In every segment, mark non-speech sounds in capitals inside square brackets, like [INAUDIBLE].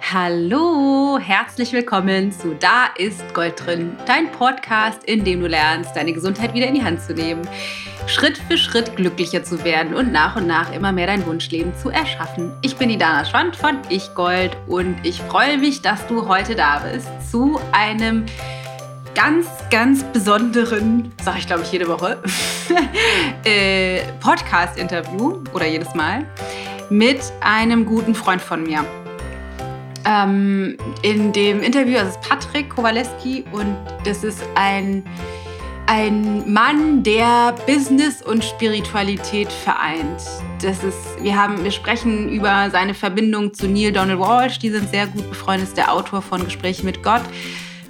Hallo, herzlich willkommen zu Da ist Gold drin, dein Podcast, in dem du lernst, deine Gesundheit wieder in die Hand zu nehmen, Schritt für Schritt glücklicher zu werden und nach und nach immer mehr dein Wunschleben zu erschaffen. Ich bin die Dana Schwand von Ich Gold und ich freue mich, dass du heute da bist zu einem ganz, ganz besonderen, sage ich glaube ich jede Woche, [LAUGHS] äh, Podcast-Interview oder jedes Mal mit einem guten Freund von mir. Ähm, in dem Interview, das ist Patrick Kowaleski und das ist ein, ein Mann, der Business und Spiritualität vereint. Das ist, wir, haben, wir sprechen über seine Verbindung zu Neil Donald Walsh, die sind sehr gut befreundet, ist der Autor von Gespräche mit Gott.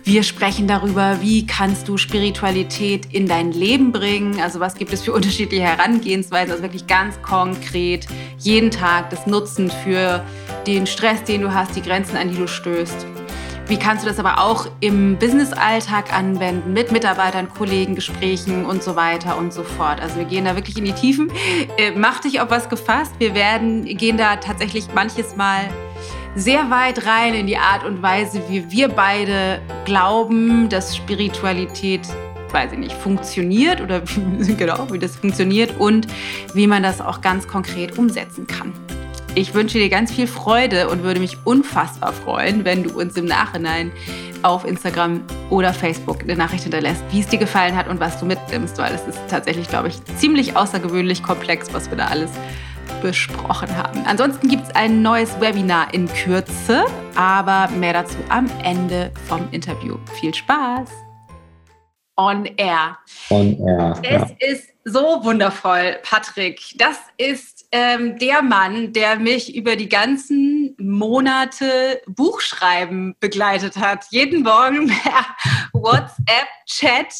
Wir sprechen darüber, wie kannst du Spiritualität in dein Leben bringen. Also was gibt es für unterschiedliche Herangehensweisen. Also wirklich ganz konkret jeden Tag das Nutzen für den Stress, den du hast, die Grenzen, an die du stößt. Wie kannst du das aber auch im Business-Alltag anwenden, mit Mitarbeitern, Kollegen, Gesprächen und so weiter und so fort? Also wir gehen da wirklich in die Tiefen. Äh, mach dich auf was gefasst. Wir werden, gehen da tatsächlich manches Mal sehr weit rein in die Art und Weise, wie wir beide glauben, dass Spiritualität, weiß ich nicht, funktioniert oder [LAUGHS] genau, wie das funktioniert und wie man das auch ganz konkret umsetzen kann. Ich wünsche dir ganz viel Freude und würde mich unfassbar freuen, wenn du uns im Nachhinein auf Instagram oder Facebook eine Nachricht hinterlässt, wie es dir gefallen hat und was du mitnimmst, weil es ist tatsächlich, glaube ich, ziemlich außergewöhnlich komplex, was wir da alles besprochen haben. Ansonsten gibt es ein neues Webinar in Kürze, aber mehr dazu am Ende vom Interview. Viel Spaß! On Air. On Air. Es ja. ist so wundervoll, Patrick. Das ist ähm, der Mann, der mich über die ganzen Monate Buchschreiben begleitet hat. Jeden Morgen [LAUGHS] per WhatsApp-Chat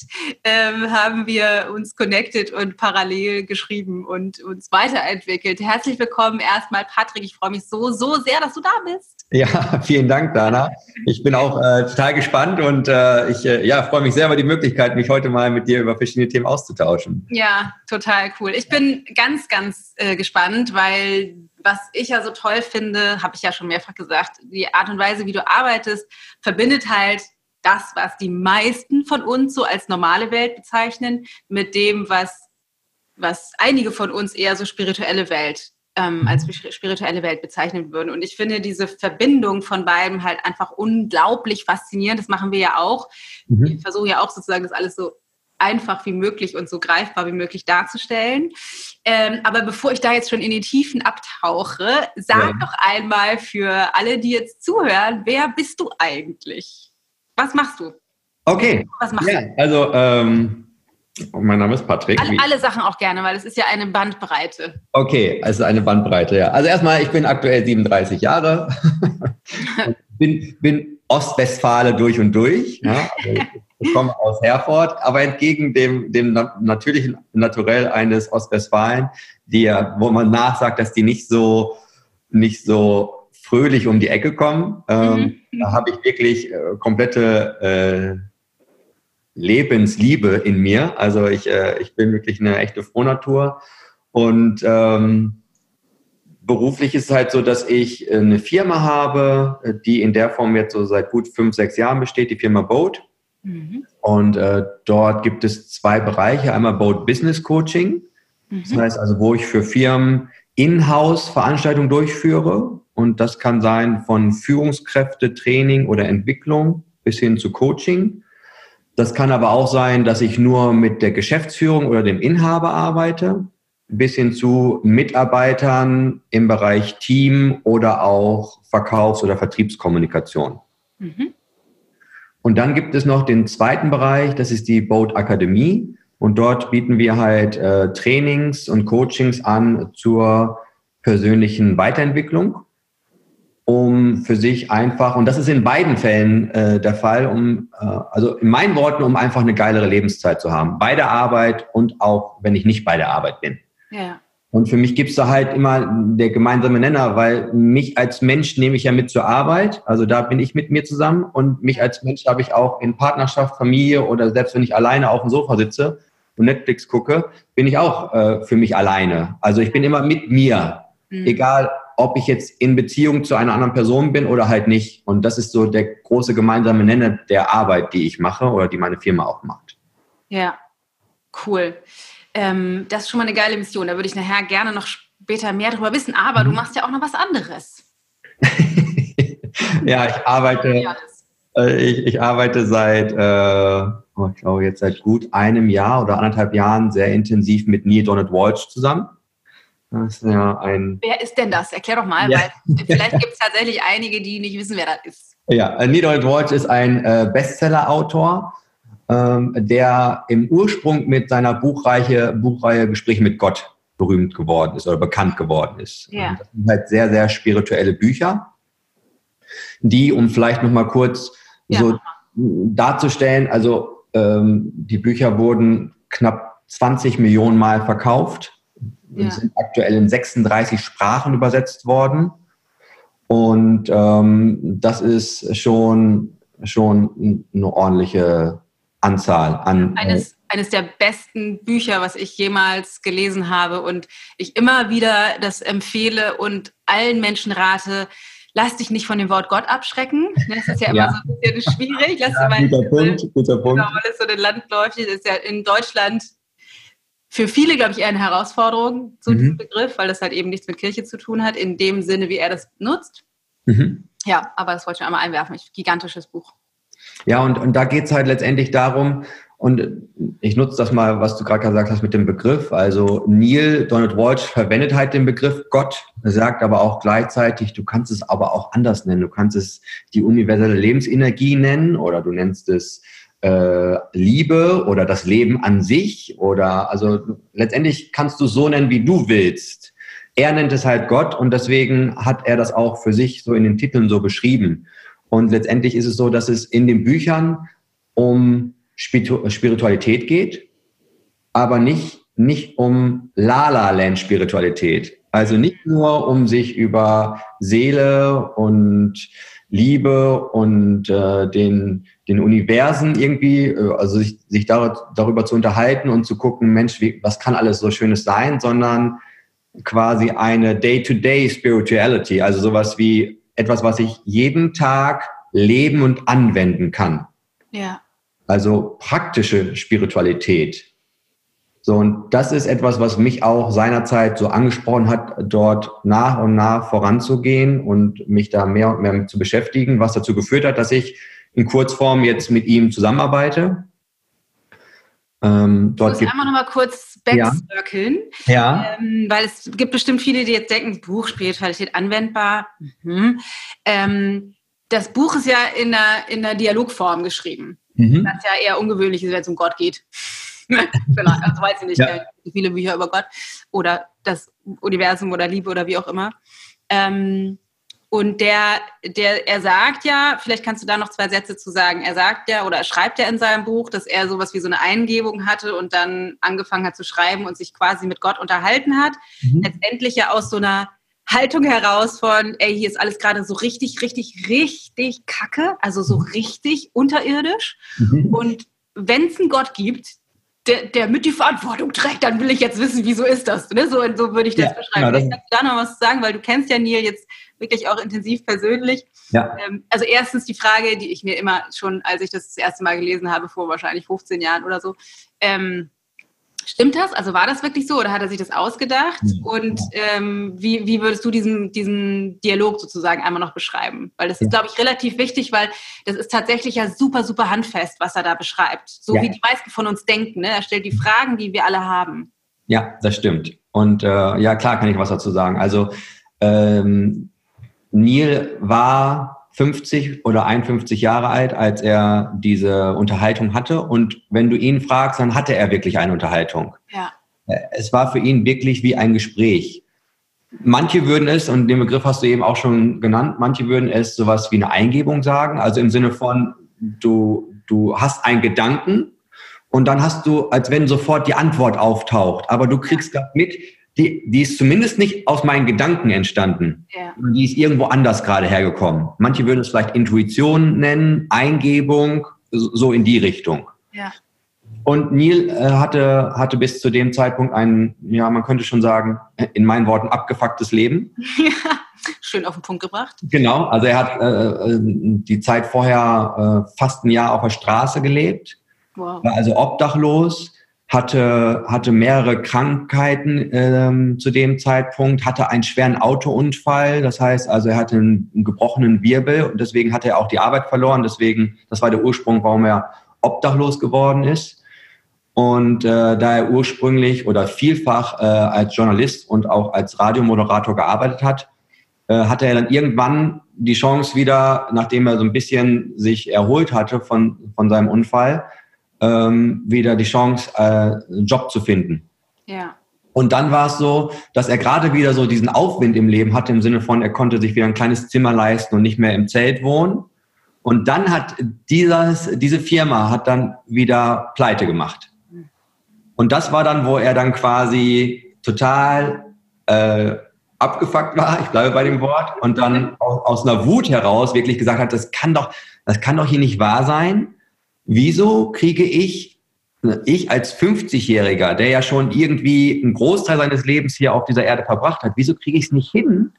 ähm, haben wir uns connected und parallel geschrieben und uns weiterentwickelt. Herzlich willkommen erstmal, Patrick. Ich freue mich so, so sehr, dass du da bist. [LAUGHS] Ja, vielen Dank, Dana. Ich bin auch äh, total gespannt und äh, ich äh, ja, freue mich sehr über die Möglichkeit, mich heute mal mit dir über verschiedene Themen auszutauschen. Ja, total cool. Ich bin ganz, ganz äh, gespannt, weil was ich ja so toll finde, habe ich ja schon mehrfach gesagt, die Art und Weise, wie du arbeitest, verbindet halt das, was die meisten von uns so als normale Welt bezeichnen, mit dem, was, was einige von uns eher so spirituelle Welt ähm, mhm. als spirituelle Welt bezeichnen würden. Und ich finde diese Verbindung von beiden halt einfach unglaublich faszinierend. Das machen wir ja auch. Mhm. Wir versuchen ja auch sozusagen das alles so einfach wie möglich und so greifbar wie möglich darzustellen. Ähm, aber bevor ich da jetzt schon in die Tiefen abtauche, sag ja. doch einmal für alle, die jetzt zuhören, wer bist du eigentlich? Was machst du? Okay. Was machst ja, du? Also ähm, mein Name ist Patrick. Alle, alle, Sachen auch gerne, weil es ist ja eine Bandbreite. Okay, also eine Bandbreite, ja. Also erstmal, ich bin aktuell 37 Jahre. [LAUGHS] bin, bin Ostwestfale durch und durch. Ja. Also ich [LAUGHS] komme aus Herford, aber entgegen dem, dem natürlichen Naturell eines Ostwestfalen, die wo man nachsagt, dass die nicht so, nicht so fröhlich um die Ecke kommen, ähm, mhm. da habe ich wirklich äh, komplette äh, Lebensliebe in mir. Also ich, äh, ich bin wirklich eine echte Frohnatur. Und ähm, beruflich ist es halt so, dass ich eine Firma habe, die in der Form jetzt so seit gut fünf, sechs Jahren besteht, die Firma Boat. Mhm. Und äh, dort gibt es zwei Bereiche. Einmal Boat Business Coaching. Mhm. Das heißt also, wo ich für Firmen in-house Veranstaltungen durchführe. Und das kann sein von Führungskräfte, Training oder Entwicklung bis hin zu Coaching. Das kann aber auch sein, dass ich nur mit der Geschäftsführung oder dem Inhaber arbeite, bis hin zu Mitarbeitern im Bereich Team oder auch Verkaufs- oder Vertriebskommunikation. Mhm. Und dann gibt es noch den zweiten Bereich, das ist die Boat Akademie. Und dort bieten wir halt äh, Trainings und Coachings an zur persönlichen Weiterentwicklung um für sich einfach, und das ist in beiden Fällen äh, der Fall, um, äh, also in meinen Worten, um einfach eine geilere Lebenszeit zu haben. Bei der Arbeit und auch, wenn ich nicht bei der Arbeit bin. Ja. Und für mich gibt es da halt immer der gemeinsame Nenner, weil mich als Mensch nehme ich ja mit zur Arbeit, also da bin ich mit mir zusammen und mich als Mensch habe ich auch in Partnerschaft, Familie oder selbst wenn ich alleine auf dem Sofa sitze und Netflix gucke, bin ich auch äh, für mich alleine. Also ich bin immer mit mir, mhm. egal ob ich jetzt in Beziehung zu einer anderen Person bin oder halt nicht. Und das ist so der große gemeinsame Nenner der Arbeit, die ich mache oder die meine Firma auch macht. Ja, cool. Ähm, das ist schon mal eine geile Mission. Da würde ich nachher gerne noch später mehr darüber wissen. Aber du mhm. machst ja auch noch was anderes. [LAUGHS] ja, ich arbeite, äh, ich, ich, arbeite seit, äh, oh, ich glaube jetzt seit gut einem Jahr oder anderthalb Jahren sehr intensiv mit Neil Donald Walsh zusammen. Das ist ja ein wer ist denn das? Erklär doch mal, ja. weil vielleicht gibt es tatsächlich einige, die nicht wissen, wer das ist. Ja, Neil Walsh ist ein äh, Bestseller-Autor, ähm, der im Ursprung mit seiner Buchreihe, Buchreihe Gespräche mit Gott berühmt geworden ist oder bekannt geworden ist. Ja. Das sind halt sehr, sehr spirituelle Bücher, die, um vielleicht nochmal kurz ja. so darzustellen, also ähm, die Bücher wurden knapp 20 Millionen Mal verkauft ja. sind aktuell in 36 Sprachen übersetzt worden. Und ähm, das ist schon, schon eine ordentliche Anzahl an. Eines, eines der besten Bücher, was ich jemals gelesen habe und ich immer wieder das empfehle und allen Menschen rate, lass dich nicht von dem Wort Gott abschrecken. Das ist ja immer ja. so ein bisschen schwierig. Lass ja, mal, guter Punkt, guter Punkt. Genau, weil es so den Land läuft. Das ist ja in Deutschland für viele, glaube ich, eher eine Herausforderung, so mhm. Begriff, weil das halt eben nichts mit Kirche zu tun hat, in dem Sinne, wie er das nutzt. Mhm. Ja, aber das wollte ich einmal einwerfen. Gigantisches Buch. Ja, und, und da geht es halt letztendlich darum, und ich nutze das mal, was du gerade gesagt hast mit dem Begriff. Also Neil Donald Walsh verwendet halt den Begriff Gott, sagt aber auch gleichzeitig, du kannst es aber auch anders nennen. Du kannst es die universelle Lebensenergie nennen oder du nennst es äh, Liebe oder das Leben an sich oder also letztendlich kannst du so nennen, wie du willst. Er nennt es halt Gott und deswegen hat er das auch für sich so in den Titeln so beschrieben. Und letztendlich ist es so, dass es in den Büchern um Spiritualität geht, aber nicht, nicht um La-La-Land-Spiritualität. Also nicht nur um sich über Seele und Liebe und äh, den, den Universen irgendwie, äh, also sich, sich dar darüber zu unterhalten und zu gucken, Mensch, wie, was kann alles so Schönes sein, sondern quasi eine Day-to-Day -Day Spirituality, also sowas wie etwas, was ich jeden Tag leben und anwenden kann. Ja. Also praktische Spiritualität. So, und das ist etwas, was mich auch seinerzeit so angesprochen hat, dort nach und nach voranzugehen und mich da mehr und mehr mit zu beschäftigen, was dazu geführt hat, dass ich in Kurzform jetzt mit ihm zusammenarbeite. Ähm, dort ich muss einmal noch mal kurz backcirkeln, ja. ja. Ähm, weil es gibt bestimmt viele, die jetzt denken, Buch Spiritualität anwendbar. Mhm. Ähm, das Buch ist ja in der, in der Dialogform geschrieben. Mhm. Was ja eher ungewöhnlich ist, wenn es um Gott geht. [LAUGHS] Vielleicht, also weiß ich nicht, ja. viele Bücher über Gott oder das Universum oder Liebe oder wie auch immer. Ähm, und der, der, er sagt ja, vielleicht kannst du da noch zwei Sätze zu sagen. Er sagt ja oder er schreibt ja in seinem Buch, dass er sowas wie so eine Eingebung hatte und dann angefangen hat zu schreiben und sich quasi mit Gott unterhalten hat. Mhm. Letztendlich ja aus so einer Haltung heraus von, ey, hier ist alles gerade so richtig, richtig, richtig kacke, also so mhm. richtig unterirdisch. Mhm. Und wenn es einen Gott gibt, der, der mit die Verantwortung trägt, dann will ich jetzt wissen, wieso ist das? Ne? So, so würde ich das ja, beschreiben. Genau, Vielleicht kannst du da noch was sagen, weil du kennst ja Neil jetzt wirklich auch intensiv persönlich. Ja. Ähm, also erstens die Frage, die ich mir immer schon, als ich das das erste Mal gelesen habe, vor wahrscheinlich 15 Jahren oder so, ähm, Stimmt das? Also war das wirklich so oder hat er sich das ausgedacht? Und ähm, wie, wie würdest du diesen, diesen Dialog sozusagen einmal noch beschreiben? Weil das ist, glaube ich, relativ wichtig, weil das ist tatsächlich ja super, super handfest, was er da beschreibt. So ja. wie die meisten von uns denken. Ne? Er stellt die Fragen, die wir alle haben. Ja, das stimmt. Und äh, ja, klar kann ich was dazu sagen. Also ähm, Neil war 50 oder 51 Jahre alt, als er diese Unterhaltung hatte. Und wenn du ihn fragst, dann hatte er wirklich eine Unterhaltung. Ja. Äh, es war für ihn wirklich wie ein Gespräch. Manche würden es, und den Begriff hast du eben auch schon genannt, manche würden es sowas wie eine Eingebung sagen, also im Sinne von, du, du hast einen Gedanken und dann hast du, als wenn sofort die Antwort auftaucht, aber du kriegst mit, die, die ist zumindest nicht aus meinen Gedanken entstanden. Ja. Die ist irgendwo anders gerade hergekommen. Manche würden es vielleicht Intuition nennen, Eingebung, so in die Richtung. Ja. Und Neil äh, hatte, hatte bis zu dem Zeitpunkt ein, ja, man könnte schon sagen, in meinen Worten, abgefucktes Leben. [LAUGHS] Ja. schön auf den Punkt gebracht. Genau, also er hat äh, äh die Zeit vorher äh, fast ein Jahr auf der Straße gelebt, wow. war also obdachlos, hatte, hatte mehrere Krankheiten ähm, zu dem Zeitpunkt, hatte einen schweren Autounfall, das heißt also er hatte einen, einen gebrochenen Wirbel und deswegen hatte er auch die Arbeit verloren, deswegen, das war der Ursprung, warum er obdachlos geworden ist. Und äh, da er ursprünglich oder vielfach äh, als Journalist und auch als Radiomoderator gearbeitet hat, äh, hatte er dann irgendwann die Chance wieder, nachdem er so ein bisschen sich erholt hatte von, von seinem Unfall, ähm, wieder die Chance, äh, einen Job zu finden. Ja. Und dann war es so, dass er gerade wieder so diesen Aufwind im Leben hatte, im Sinne von, er konnte sich wieder ein kleines Zimmer leisten und nicht mehr im Zelt wohnen. Und dann hat dieses, diese Firma hat dann wieder pleite gemacht. Und das war dann, wo er dann quasi total äh, abgefuckt war, ich bleibe bei dem Wort, und dann [LAUGHS] aus, aus einer Wut heraus wirklich gesagt hat, das kann doch, das kann doch hier nicht wahr sein. Wieso kriege ich, ich als 50-Jähriger, der ja schon irgendwie einen Großteil seines Lebens hier auf dieser Erde verbracht hat, wieso kriege ich es nicht hin,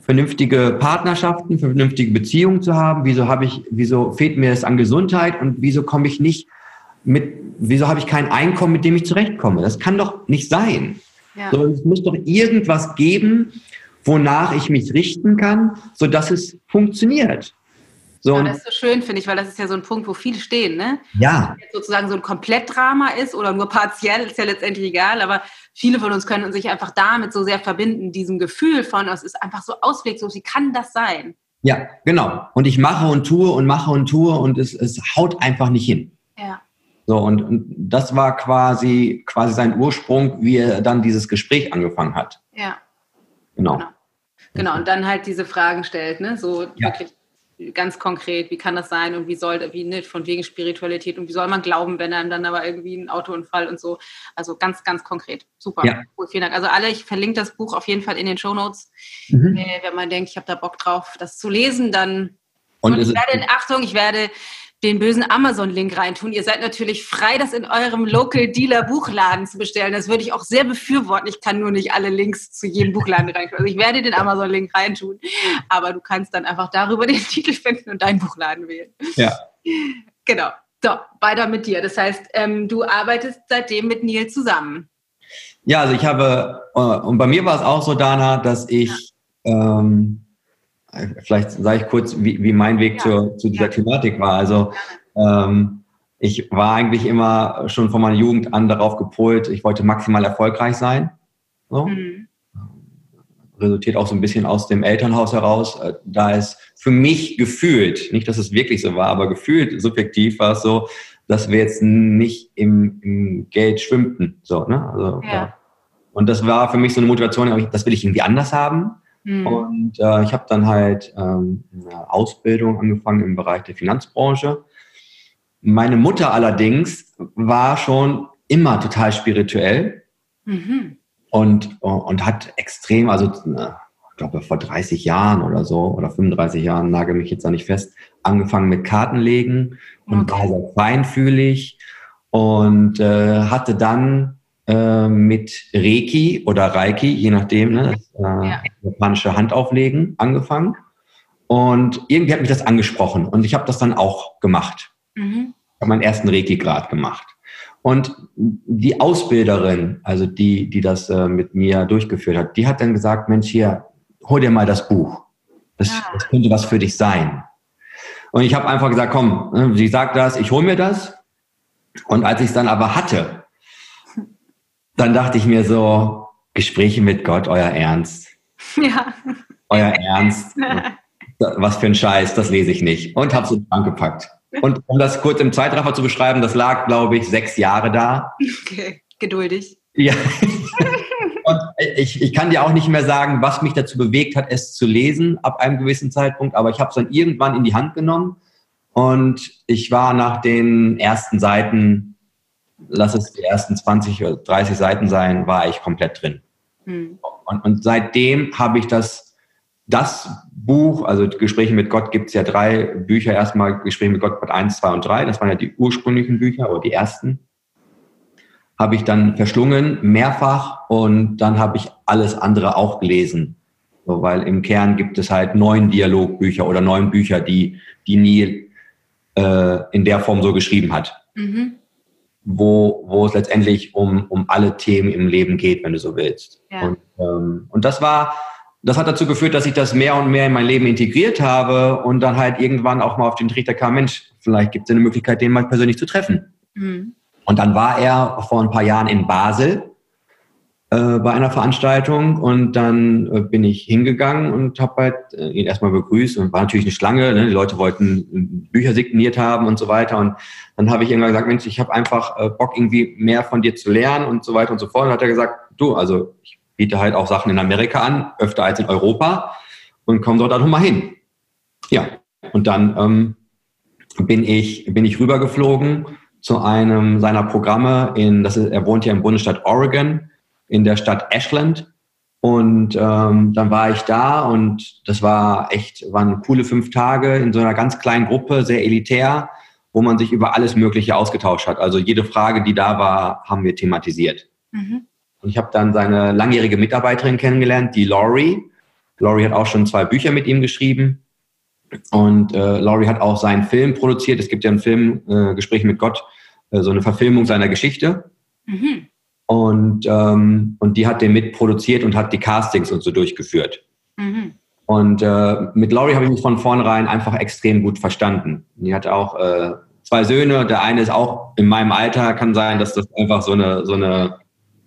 vernünftige Partnerschaften, vernünftige Beziehungen zu haben? Wieso habe ich, wieso fehlt mir es an Gesundheit und wieso komme ich nicht mit, wieso habe ich kein Einkommen, mit dem ich zurechtkomme? Das kann doch nicht sein. Ja. So, es muss doch irgendwas geben, wonach ich mich richten kann, sodass es funktioniert. So, ja, das ist so schön, finde ich, weil das ist ja so ein Punkt, wo viele stehen, ne? Ja. Wenn sozusagen so ein Komplettdrama ist oder nur partiell, ist ja letztendlich egal, aber viele von uns können sich einfach damit so sehr verbinden, diesem Gefühl von, es ist einfach so ausweglos, wie kann das sein? Ja, genau. Und ich mache und tue und mache und tue und es, es haut einfach nicht hin. Ja. So, und, und das war quasi, quasi sein Ursprung, wie er dann dieses Gespräch angefangen hat. Ja. Genau. Genau, genau. und dann halt diese Fragen stellt, ne? So ja. wirklich ganz konkret, wie kann das sein und wie soll, wie nicht von wegen Spiritualität und wie soll man glauben, wenn einem dann aber irgendwie ein Autounfall und so. Also ganz, ganz konkret. Super. Ja. Cool, vielen Dank. Also alle, ich verlinke das Buch auf jeden Fall in den Show Notes. Mhm. Äh, wenn man denkt, ich habe da Bock drauf, das zu lesen, dann und, und ich werde, Achtung, ich werde den bösen Amazon-Link reintun. Ihr seid natürlich frei, das in eurem Local Dealer Buchladen zu bestellen. Das würde ich auch sehr befürworten. Ich kann nur nicht alle Links zu jedem Buchladen reintun. Also ich werde den Amazon-Link reintun. Aber du kannst dann einfach darüber den [LAUGHS] Titel finden und deinen Buchladen wählen. Ja. Genau. So, weiter mit dir. Das heißt, ähm, du arbeitest seitdem mit Neil zusammen. Ja, also ich habe, äh, und bei mir war es auch so, Dana, dass ich, ähm, Vielleicht sage ich kurz, wie, wie mein Weg ja. zur, zu dieser ja. Thematik war. Also ähm, ich war eigentlich immer schon von meiner Jugend an darauf gepolt, ich wollte maximal erfolgreich sein. So. Mhm. Resultiert auch so ein bisschen aus dem Elternhaus heraus. Äh, da ist für mich gefühlt, nicht dass es wirklich so war, aber gefühlt subjektiv war es so, dass wir jetzt nicht im, im Geld schwimmten. So, ne? also, ja. Und das war für mich so eine Motivation, das will ich irgendwie anders haben. Mhm. Und äh, ich habe dann halt ähm, eine Ausbildung angefangen im Bereich der Finanzbranche. Meine Mutter allerdings war schon immer total spirituell mhm. und, und hat extrem, also ich glaube vor 30 Jahren oder so oder 35 Jahren, nagel mich jetzt da nicht fest, angefangen mit Kartenlegen und okay. war sehr feinfühlig und äh, hatte dann äh, mit Reiki oder Reiki, je nachdem, ne, das, äh, ja. japanische Handauflegen angefangen. Und irgendwie hat mich das angesprochen und ich habe das dann auch gemacht. Mhm. Ich habe meinen ersten Reiki-Grad gemacht. Und die Ausbilderin, also die, die das äh, mit mir durchgeführt hat, die hat dann gesagt, Mensch, hier, hol dir mal das Buch. Das, ja. das könnte was für dich sein. Und ich habe einfach gesagt, komm, ne, sie sagt das, ich hole mir das. Und als ich es dann aber hatte, dann dachte ich mir so, Gespräche mit Gott, euer Ernst. Ja. Euer Ernst. [LAUGHS] Was für ein Scheiß, das lese ich nicht. Und habe es angepackt. Und um das kurz im Zeitraffer zu beschreiben, das lag, glaube ich, sechs Jahre da. Okay, geduldig. Ja. [LAUGHS] Und ich, ich kann dir auch nicht mehr sagen, was mich dazu bewegt hat, es zu lesen ab einem gewissen Zeitpunkt, aber ich habe es dann irgendwann in die Hand genommen und ich war nach den ersten Seiten lass es die ersten 20 oder 30 Seiten sein, war ich komplett drin. Mhm. Und, und, seitdem habe ich das, das Buch, also Gespräche mit Gott gibt es ja drei Bücher. Erstmal Gespräche mit Gott, Part 1, 2 und 3. Das waren ja die ursprünglichen Bücher oder die ersten. Habe ich dann verschlungen, mehrfach. Und dann habe ich alles andere auch gelesen. So, weil im Kern gibt es halt neun Dialogbücher oder neun Bücher, die, die Neil äh, in der Form so geschrieben hat. Mhm. Wo, wo es letztendlich um, um alle Themen im Leben geht, wenn du so willst. Ja. Und, ähm, und das war, das hat dazu geführt, dass ich das mehr und mehr in mein Leben integriert habe und dann halt irgendwann auch mal auf den Trichter kam, Mensch, vielleicht gibt es eine Möglichkeit, den mal persönlich zu treffen. Mhm. Und dann war er vor ein paar Jahren in Basel äh, bei einer Veranstaltung und dann äh, bin ich hingegangen und habe halt äh, ihn erstmal begrüßt und war natürlich eine Schlange. Ne? Die Leute wollten Bücher signiert haben und so weiter und dann habe ich irgendwann gesagt, Mensch, ich habe einfach äh, Bock irgendwie mehr von dir zu lernen und so weiter und so fort. Und hat er gesagt, du, also ich biete halt auch Sachen in Amerika an, öfter als in Europa und komm dort auch mal hin. Ja, und dann ähm, bin ich bin ich rübergeflogen zu einem seiner Programme in, das ist, er wohnt ja im Bundesstaat Oregon in der Stadt Ashland. Und ähm, dann war ich da und das war echt, waren coole fünf Tage in so einer ganz kleinen Gruppe, sehr elitär, wo man sich über alles Mögliche ausgetauscht hat. Also jede Frage, die da war, haben wir thematisiert. Mhm. Und ich habe dann seine langjährige Mitarbeiterin kennengelernt, die Laurie. Laurie hat auch schon zwei Bücher mit ihm geschrieben. Und äh, Laurie hat auch seinen Film produziert. Es gibt ja einen Film, äh, Gespräch mit Gott, äh, so eine Verfilmung seiner Geschichte. Mhm. Und, ähm, und die hat den mitproduziert und hat die Castings und so durchgeführt. Mhm. Und äh, mit Laurie habe ich mich von vornherein einfach extrem gut verstanden. Die hat auch äh, zwei Söhne. Der eine ist auch in meinem Alter. Kann sein, dass das einfach so eine, so eine,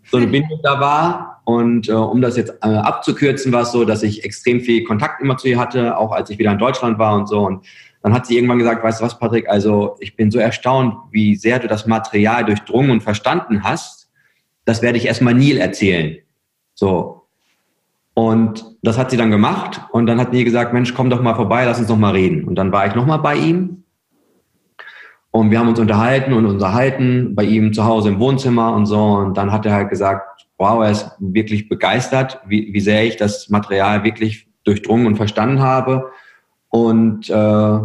so eine [LAUGHS] Bindung da war. Und äh, um das jetzt äh, abzukürzen, war es so, dass ich extrem viel Kontakt immer zu ihr hatte, auch als ich wieder in Deutschland war und so. Und dann hat sie irgendwann gesagt, weißt du was, Patrick, also ich bin so erstaunt, wie sehr du das Material durchdrungen und verstanden hast das werde ich erstmal Neil erzählen. So. Und das hat sie dann gemacht und dann hat Neil gesagt, Mensch, komm doch mal vorbei, lass uns noch mal reden. Und dann war ich noch mal bei ihm und wir haben uns unterhalten und unterhalten bei ihm zu Hause im Wohnzimmer und so. Und dann hat er halt gesagt, wow, er ist wirklich begeistert, wie, wie sehr ich das Material wirklich durchdrungen und verstanden habe. Und äh,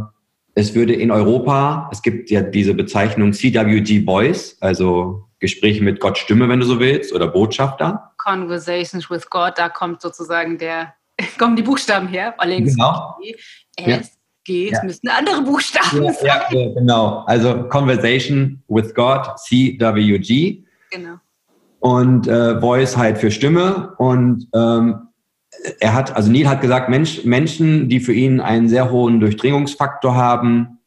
es würde in Europa, es gibt ja diese Bezeichnung CWG Voice, also Gespräche mit Gott Stimme, wenn du so willst, oder Botschafter. Conversations with God, da kommt sozusagen der, [LAUGHS] kommen die Buchstaben her. Allerdings genau. S, ja. G, es ja. müssten andere Buchstaben ja, sein. Ja, genau. Also Conversation with God, CWG. Genau. Und äh, Voice halt für Stimme. Und ähm, er hat, also Neil hat gesagt, Mensch, Menschen, die für ihn einen sehr hohen Durchdringungsfaktor haben,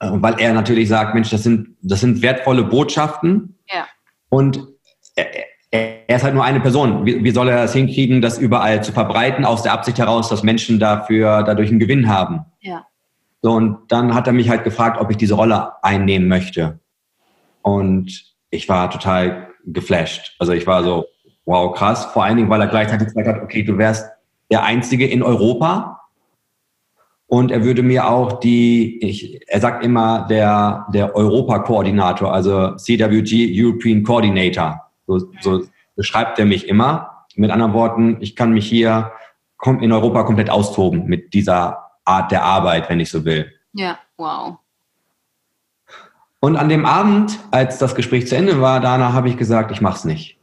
weil er natürlich sagt, Mensch, das sind, das sind wertvolle Botschaften, ja. Und er, er, ist halt nur eine Person. Wie, wie, soll er das hinkriegen, das überall zu verbreiten, aus der Absicht heraus, dass Menschen dafür dadurch einen Gewinn haben? Ja. So, und dann hat er mich halt gefragt, ob ich diese Rolle einnehmen möchte. Und ich war total geflasht. Also ich war so, wow, krass. Vor allen Dingen, weil er gleichzeitig gesagt hat, okay, du wärst der Einzige in Europa, und er würde mir auch die, ich, er sagt immer der, der Europa-Koordinator, also CWG European Coordinator. So, so beschreibt er mich immer. Mit anderen Worten, ich kann mich hier in Europa komplett austoben mit dieser Art der Arbeit, wenn ich so will. Ja, wow. Und an dem Abend, als das Gespräch zu Ende war, Dana, habe ich gesagt, ich mach's nicht.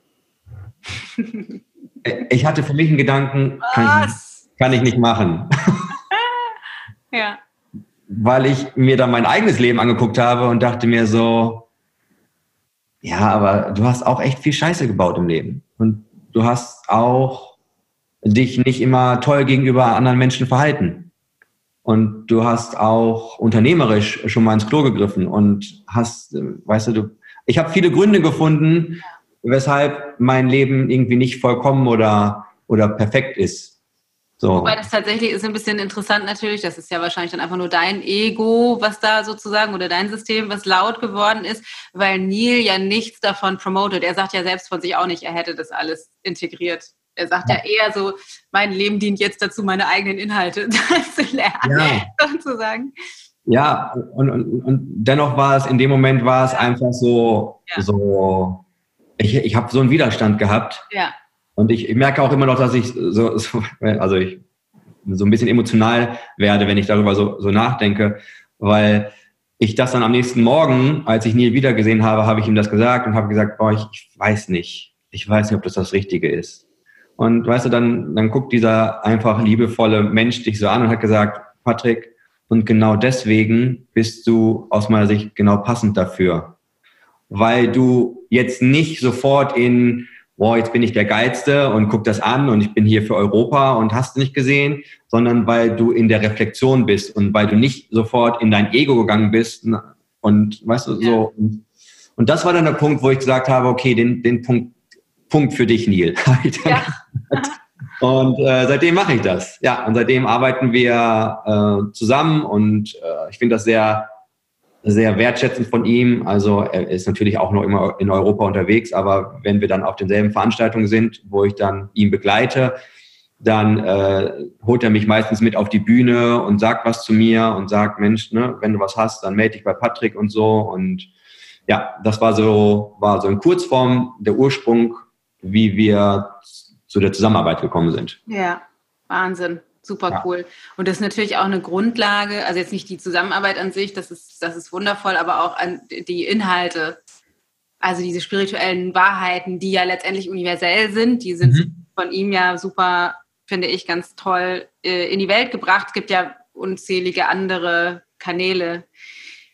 [LAUGHS] ich hatte für mich einen Gedanken, kann ich, kann ich nicht machen. Ja. Weil ich mir dann mein eigenes Leben angeguckt habe und dachte mir so, ja, aber du hast auch echt viel Scheiße gebaut im Leben. Und du hast auch dich nicht immer toll gegenüber anderen Menschen verhalten. Und du hast auch unternehmerisch schon mal ins Klo gegriffen und hast, weißt du, du ich habe viele Gründe gefunden, weshalb mein Leben irgendwie nicht vollkommen oder, oder perfekt ist. So. Wobei das tatsächlich ist ein bisschen interessant natürlich. Das ist ja wahrscheinlich dann einfach nur dein Ego, was da sozusagen oder dein System, was laut geworden ist, weil Neil ja nichts davon promotet. Er sagt ja selbst von sich auch nicht, er hätte das alles integriert. Er sagt ja, ja eher so, mein Leben dient jetzt dazu, meine eigenen Inhalte [LAUGHS] zu lernen, ja. sozusagen. Ja, und, und, und dennoch war es, in dem Moment war es einfach so, ja. so ich, ich habe so einen Widerstand gehabt. Ja und ich, ich merke auch immer noch, dass ich so, [LAUGHS] so, also ich so ein bisschen emotional werde, wenn ich darüber so, so nachdenke, weil ich das dann am nächsten Morgen, als ich Neil wiedergesehen habe, habe ich ihm das gesagt und habe gesagt, boah, ich, ich weiß nicht, ich weiß nicht, ob das das Richtige ist. Und weißt du, dann, dann guckt dieser einfach liebevolle Mensch dich so an und hat gesagt, Patrick, und genau deswegen bist du aus meiner Sicht genau passend dafür. Weil du jetzt nicht sofort in, boah, jetzt bin ich der Geilste und guck das an und ich bin hier für Europa und hast nicht gesehen, sondern weil du in der Reflexion bist und weil du nicht sofort in dein Ego gegangen bist und weißt du, so. Und das war dann der Punkt, wo ich gesagt habe, okay, den, den Punkt, Punkt für dich, Neil. [LAUGHS] ja. Und äh, seitdem mache ich das. Ja, und seitdem arbeiten wir äh, zusammen und äh, ich finde das sehr, sehr wertschätzend von ihm. Also er ist natürlich auch noch immer in Europa unterwegs, aber wenn wir dann auf denselben Veranstaltungen sind, wo ich dann ihn begleite, dann äh, holt er mich meistens mit auf die Bühne und sagt was zu mir und sagt, Mensch, ne, wenn du was hast, dann melde dich bei Patrick und so. Und ja, das war so, war so in Kurzform der Ursprung, wie wir zu der Zusammenarbeit gekommen sind. Ja, Wahnsinn. Super ja. cool. Und das ist natürlich auch eine Grundlage, also jetzt nicht die Zusammenarbeit an sich, das ist, das ist wundervoll, aber auch an die Inhalte, also diese spirituellen Wahrheiten, die ja letztendlich universell sind, die sind mhm. von ihm ja super, finde ich, ganz toll äh, in die Welt gebracht. Es gibt ja unzählige andere Kanäle,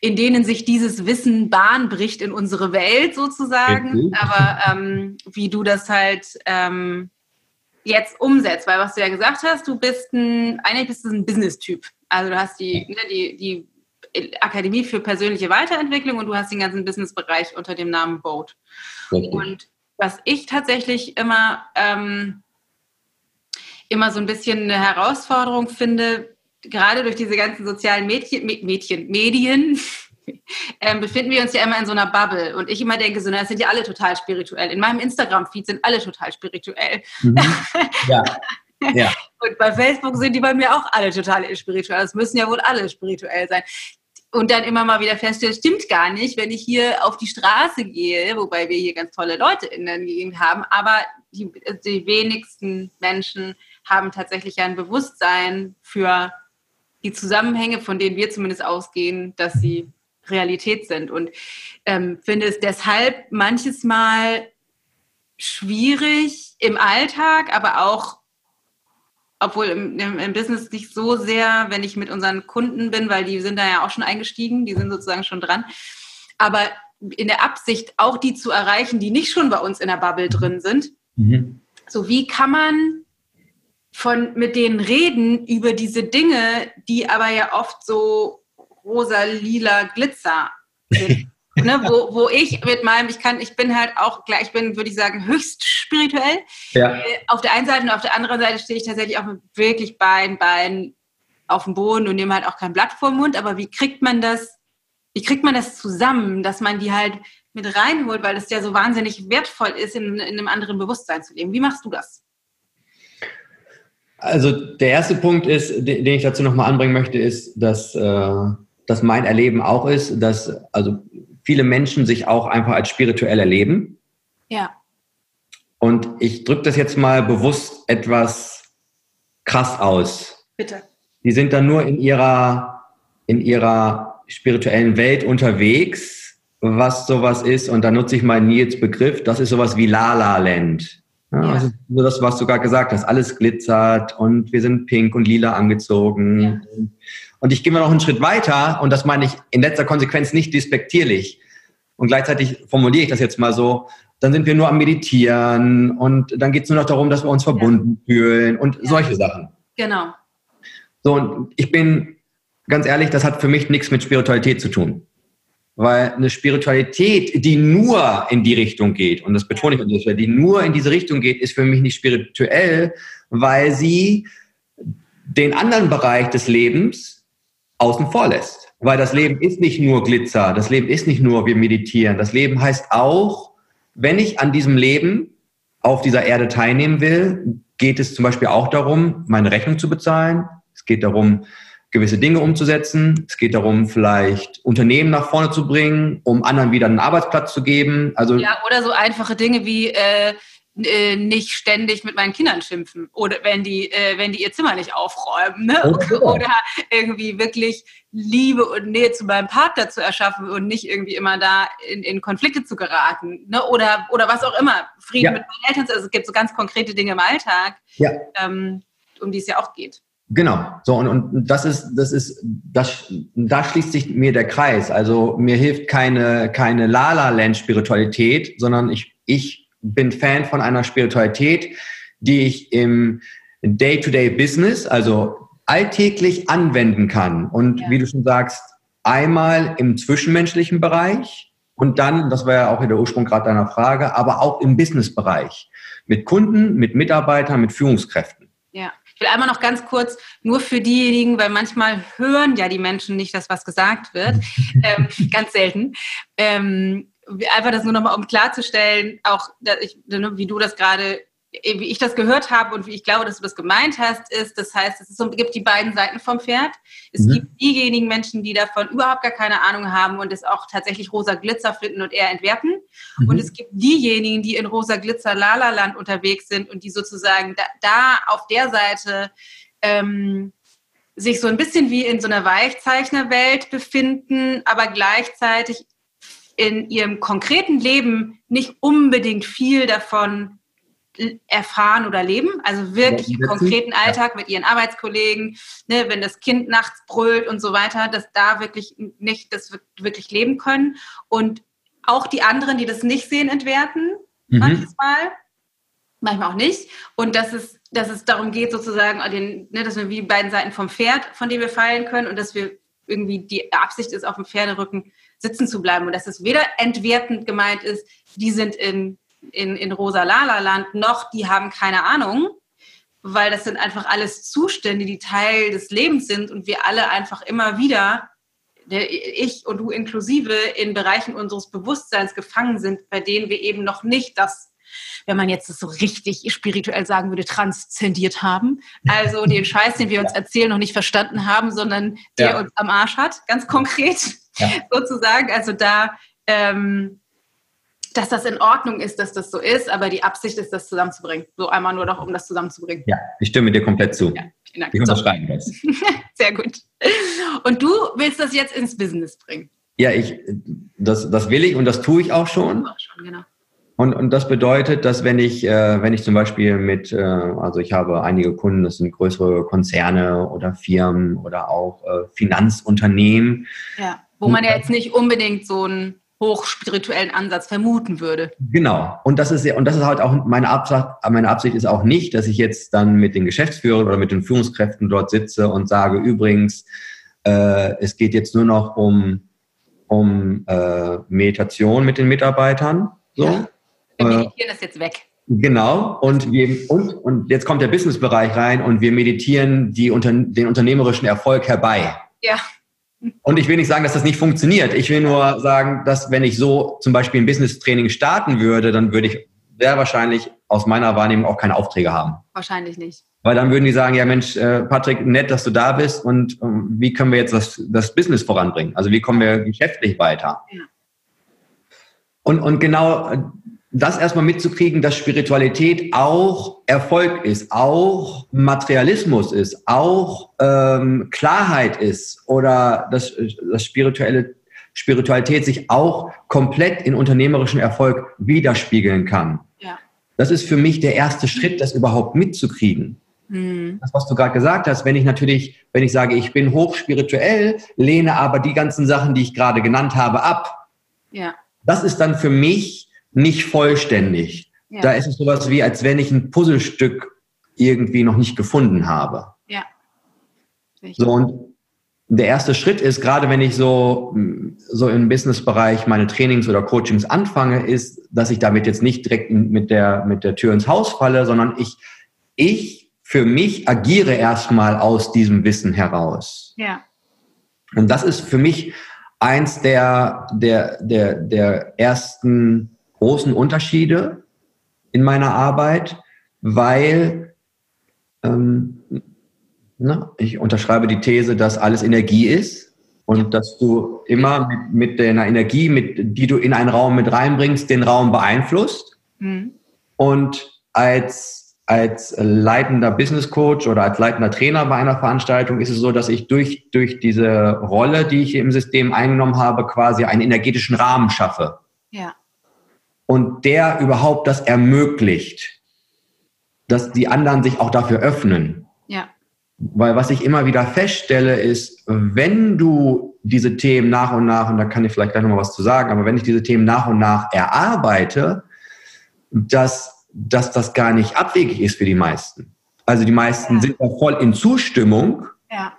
in denen sich dieses Wissen Bahn bricht in unsere Welt sozusagen. Mhm. Aber ähm, wie du das halt ähm, jetzt umsetzt, weil was du ja gesagt hast, du bist ein, eigentlich bist du ein Business-Typ. Also du hast die, ne, die, die Akademie für persönliche Weiterentwicklung und du hast den ganzen Business-Bereich unter dem Namen Boat. Und was ich tatsächlich immer, ähm, immer so ein bisschen eine Herausforderung finde, gerade durch diese ganzen sozialen Mädchen, Mädchen, Medien, [LAUGHS] ähm, befinden wir uns ja immer in so einer Bubble. Und ich immer denke, so, na, das sind ja alle total spirituell. In meinem Instagram-Feed sind alle total spirituell. Mhm. [LAUGHS] Ja. ja. Und bei Facebook sind die bei mir auch alle total spirituell. Es müssen ja wohl alle spirituell sein. Und dann immer mal wieder feststellen, stimmt gar nicht, wenn ich hier auf die Straße gehe, wobei wir hier ganz tolle Leute in der Gegend haben, aber die, die wenigsten Menschen haben tatsächlich ein Bewusstsein für die Zusammenhänge, von denen wir zumindest ausgehen, dass sie Realität sind. Und ähm, finde es deshalb manches Mal schwierig im Alltag, aber auch, obwohl im, im, im, Business nicht so sehr, wenn ich mit unseren Kunden bin, weil die sind da ja auch schon eingestiegen, die sind sozusagen schon dran. Aber in der Absicht, auch die zu erreichen, die nicht schon bei uns in der Bubble drin sind. Mhm. So, wie kann man von, mit denen reden über diese Dinge, die aber ja oft so rosa, lila Glitzer [LAUGHS] ne, wo, wo ich mit meinem, ich kann, ich bin halt auch gleich, ich bin, würde ich sagen, höchst spirituell. Ja. Äh, auf der einen Seite und auf der anderen Seite stehe ich tatsächlich auch mit wirklich beiden Beinen auf dem Boden und nehme halt auch kein Blatt vor den Mund. Aber wie kriegt man das, wie kriegt man das zusammen, dass man die halt mit reinholt, weil das ja so wahnsinnig wertvoll ist, in, in einem anderen Bewusstsein zu leben. Wie machst du das? Also der erste Punkt ist, den ich dazu nochmal anbringen möchte, ist, dass äh, dass mein Erleben auch ist, dass also viele Menschen sich auch einfach als spirituell erleben. Ja. Und ich drücke das jetzt mal bewusst etwas krass aus. Bitte. Die sind dann nur in ihrer, in ihrer spirituellen Welt unterwegs, was sowas ist. Und da nutze ich mal Nils Begriff, das ist sowas wie La La Land. Ja, ja. Also das, was du gerade gesagt hast, alles glitzert und wir sind pink und lila angezogen. Ja. Und ich gehe mal noch einen Schritt weiter und das meine ich in letzter Konsequenz nicht despektierlich. Und gleichzeitig formuliere ich das jetzt mal so, dann sind wir nur am Meditieren und dann geht es nur noch darum, dass wir uns verbunden ja. fühlen und ja. solche Sachen. Genau. So, und ich bin ganz ehrlich, das hat für mich nichts mit Spiritualität zu tun. Weil eine Spiritualität, die nur in die Richtung geht, und das betone ich die nur in diese Richtung geht, ist für mich nicht spirituell, weil sie den anderen Bereich des Lebens außen vor lässt. Weil das Leben ist nicht nur Glitzer, das Leben ist nicht nur wir meditieren. Das Leben heißt auch, wenn ich an diesem Leben auf dieser Erde teilnehmen will, geht es zum Beispiel auch darum, meine Rechnung zu bezahlen. Es geht darum, gewisse Dinge umzusetzen. Es geht darum, vielleicht Unternehmen nach vorne zu bringen, um anderen wieder einen Arbeitsplatz zu geben. Also ja, oder so einfache Dinge wie äh, äh, nicht ständig mit meinen Kindern schimpfen oder wenn die, äh, wenn die ihr Zimmer nicht aufräumen. Ne? Okay. Oder irgendwie wirklich Liebe und Nähe zu meinem Partner zu erschaffen und nicht irgendwie immer da in, in Konflikte zu geraten. Ne? Oder, oder was auch immer. Frieden ja. mit meinen Eltern. Also es gibt so ganz konkrete Dinge im Alltag, ja. ähm, um die es ja auch geht. Genau. So, und, und das ist, das ist, das, da schließt sich mir der Kreis. Also mir hilft keine, keine Lala-Land-Spiritualität, sondern ich, ich bin Fan von einer Spiritualität, die ich im Day-to-Day-Business, also alltäglich anwenden kann. Und ja. wie du schon sagst, einmal im zwischenmenschlichen Bereich und dann, das war ja auch der Ursprung gerade deiner Frage, aber auch im Business-Bereich. Mit Kunden, mit Mitarbeitern, mit Führungskräften. Ja. Ich will einmal noch ganz kurz, nur für diejenigen, weil manchmal hören ja die Menschen nicht, dass was gesagt wird, [LAUGHS] ähm, ganz selten. Ähm, einfach das nur nochmal, um klarzustellen, auch ich, ne, wie du das gerade wie ich das gehört habe und wie ich glaube, dass du das gemeint hast, ist, das heißt, es so, gibt die beiden Seiten vom Pferd. Es mhm. gibt diejenigen Menschen, die davon überhaupt gar keine Ahnung haben und es auch tatsächlich rosa Glitzer finden und eher entwerten. Mhm. Und es gibt diejenigen, die in rosa Glitzer Lala-Land unterwegs sind und die sozusagen da, da auf der Seite ähm, sich so ein bisschen wie in so einer Weichzeichnerwelt befinden, aber gleichzeitig in ihrem konkreten Leben nicht unbedingt viel davon erfahren oder leben, also wirklich im konkreten Alltag mit ihren Arbeitskollegen, ne, wenn das Kind nachts brüllt und so weiter, dass da wirklich nicht das wirklich leben können. Und auch die anderen, die das nicht sehen, entwerten mhm. manchmal, manchmal auch nicht. Und dass es, dass es darum geht sozusagen, den, ne, dass wir wie beiden Seiten vom Pferd, von dem wir fallen können und dass wir irgendwie die Absicht ist, auf dem Pferderücken sitzen zu bleiben und dass es weder entwertend gemeint ist, die sind in in, in Rosa-Lala-Land noch, die haben keine Ahnung, weil das sind einfach alles Zustände, die Teil des Lebens sind und wir alle einfach immer wieder, ich und du inklusive, in Bereichen unseres Bewusstseins gefangen sind, bei denen wir eben noch nicht das, wenn man jetzt das so richtig spirituell sagen würde, transzendiert haben. Also den Scheiß, den wir uns erzählen, noch nicht verstanden haben, sondern der ja. uns am Arsch hat, ganz konkret ja. [LAUGHS] sozusagen. Also da ähm, dass das in Ordnung ist, dass das so ist, aber die Absicht ist, das zusammenzubringen. So einmal nur noch, um das zusammenzubringen. Ja, ich stimme dir komplett zu. Ja, vielen Dank. Ich unterschreibe das. [LAUGHS] Sehr gut. Und du willst das jetzt ins Business bringen? Ja, ich, das, das will ich und das tue ich auch schon. Auch schon genau. Und, und das bedeutet, dass wenn ich, äh, wenn ich zum Beispiel mit, äh, also ich habe einige Kunden, das sind größere Konzerne oder Firmen oder auch äh, Finanzunternehmen. Ja, wo man ja jetzt nicht unbedingt so ein hochspirituellen Ansatz vermuten würde. Genau. Und das ist ja, und das ist halt auch meine Absicht, meine Absicht ist auch nicht, dass ich jetzt dann mit den Geschäftsführern oder mit den Führungskräften dort sitze und sage, übrigens, äh, es geht jetzt nur noch um, um äh, Meditation mit den Mitarbeitern. So. Ja. Wir meditieren äh, das jetzt weg. Genau, und, wir, und, und jetzt kommt der Businessbereich rein und wir meditieren die, den unternehmerischen Erfolg herbei. Ja. Und ich will nicht sagen, dass das nicht funktioniert. Ich will nur sagen, dass wenn ich so zum Beispiel ein Business-Training starten würde, dann würde ich sehr wahrscheinlich aus meiner Wahrnehmung auch keine Aufträge haben. Wahrscheinlich nicht. Weil dann würden die sagen, ja Mensch, äh, Patrick, nett, dass du da bist und ähm, wie können wir jetzt das, das Business voranbringen? Also wie kommen wir geschäftlich weiter? Ja. Und, und genau das erstmal mitzukriegen, dass Spiritualität auch Erfolg ist, auch Materialismus ist, auch ähm, Klarheit ist oder dass, dass spirituelle Spiritualität sich auch komplett in unternehmerischen Erfolg widerspiegeln kann. Ja. Das ist für mich der erste Schritt, das überhaupt mitzukriegen. Mhm. Das, was du gerade gesagt hast, wenn ich natürlich, wenn ich sage, ich bin hochspirituell, lehne aber die ganzen Sachen, die ich gerade genannt habe, ab. Ja. Das ist dann für mich nicht vollständig. Ja. Da ist es sowas wie, als wenn ich ein Puzzlestück irgendwie noch nicht gefunden habe. Ja. So, und der erste Schritt ist, gerade wenn ich so, so im Businessbereich meine Trainings oder Coachings anfange, ist, dass ich damit jetzt nicht direkt mit der, mit der Tür ins Haus falle, sondern ich, ich für mich agiere erstmal aus diesem Wissen heraus. Ja. Und das ist für mich eins der, der, der, der ersten großen Unterschiede in meiner Arbeit, weil ähm, na, ich unterschreibe die These, dass alles Energie ist und dass du immer mit, mit deiner Energie, mit, die du in einen Raum mit reinbringst, den Raum beeinflusst. Mhm. Und als, als leitender Business Coach oder als leitender Trainer bei einer Veranstaltung ist es so, dass ich durch, durch diese Rolle, die ich im System eingenommen habe, quasi einen energetischen Rahmen schaffe. Ja. Und der überhaupt das ermöglicht, dass die anderen sich auch dafür öffnen. Ja. Weil was ich immer wieder feststelle, ist, wenn du diese Themen nach und nach, und da kann ich vielleicht gleich nochmal was zu sagen, aber wenn ich diese Themen nach und nach erarbeite, dass, dass das gar nicht abwegig ist für die meisten. Also die meisten ja. sind da voll in Zustimmung. Ja.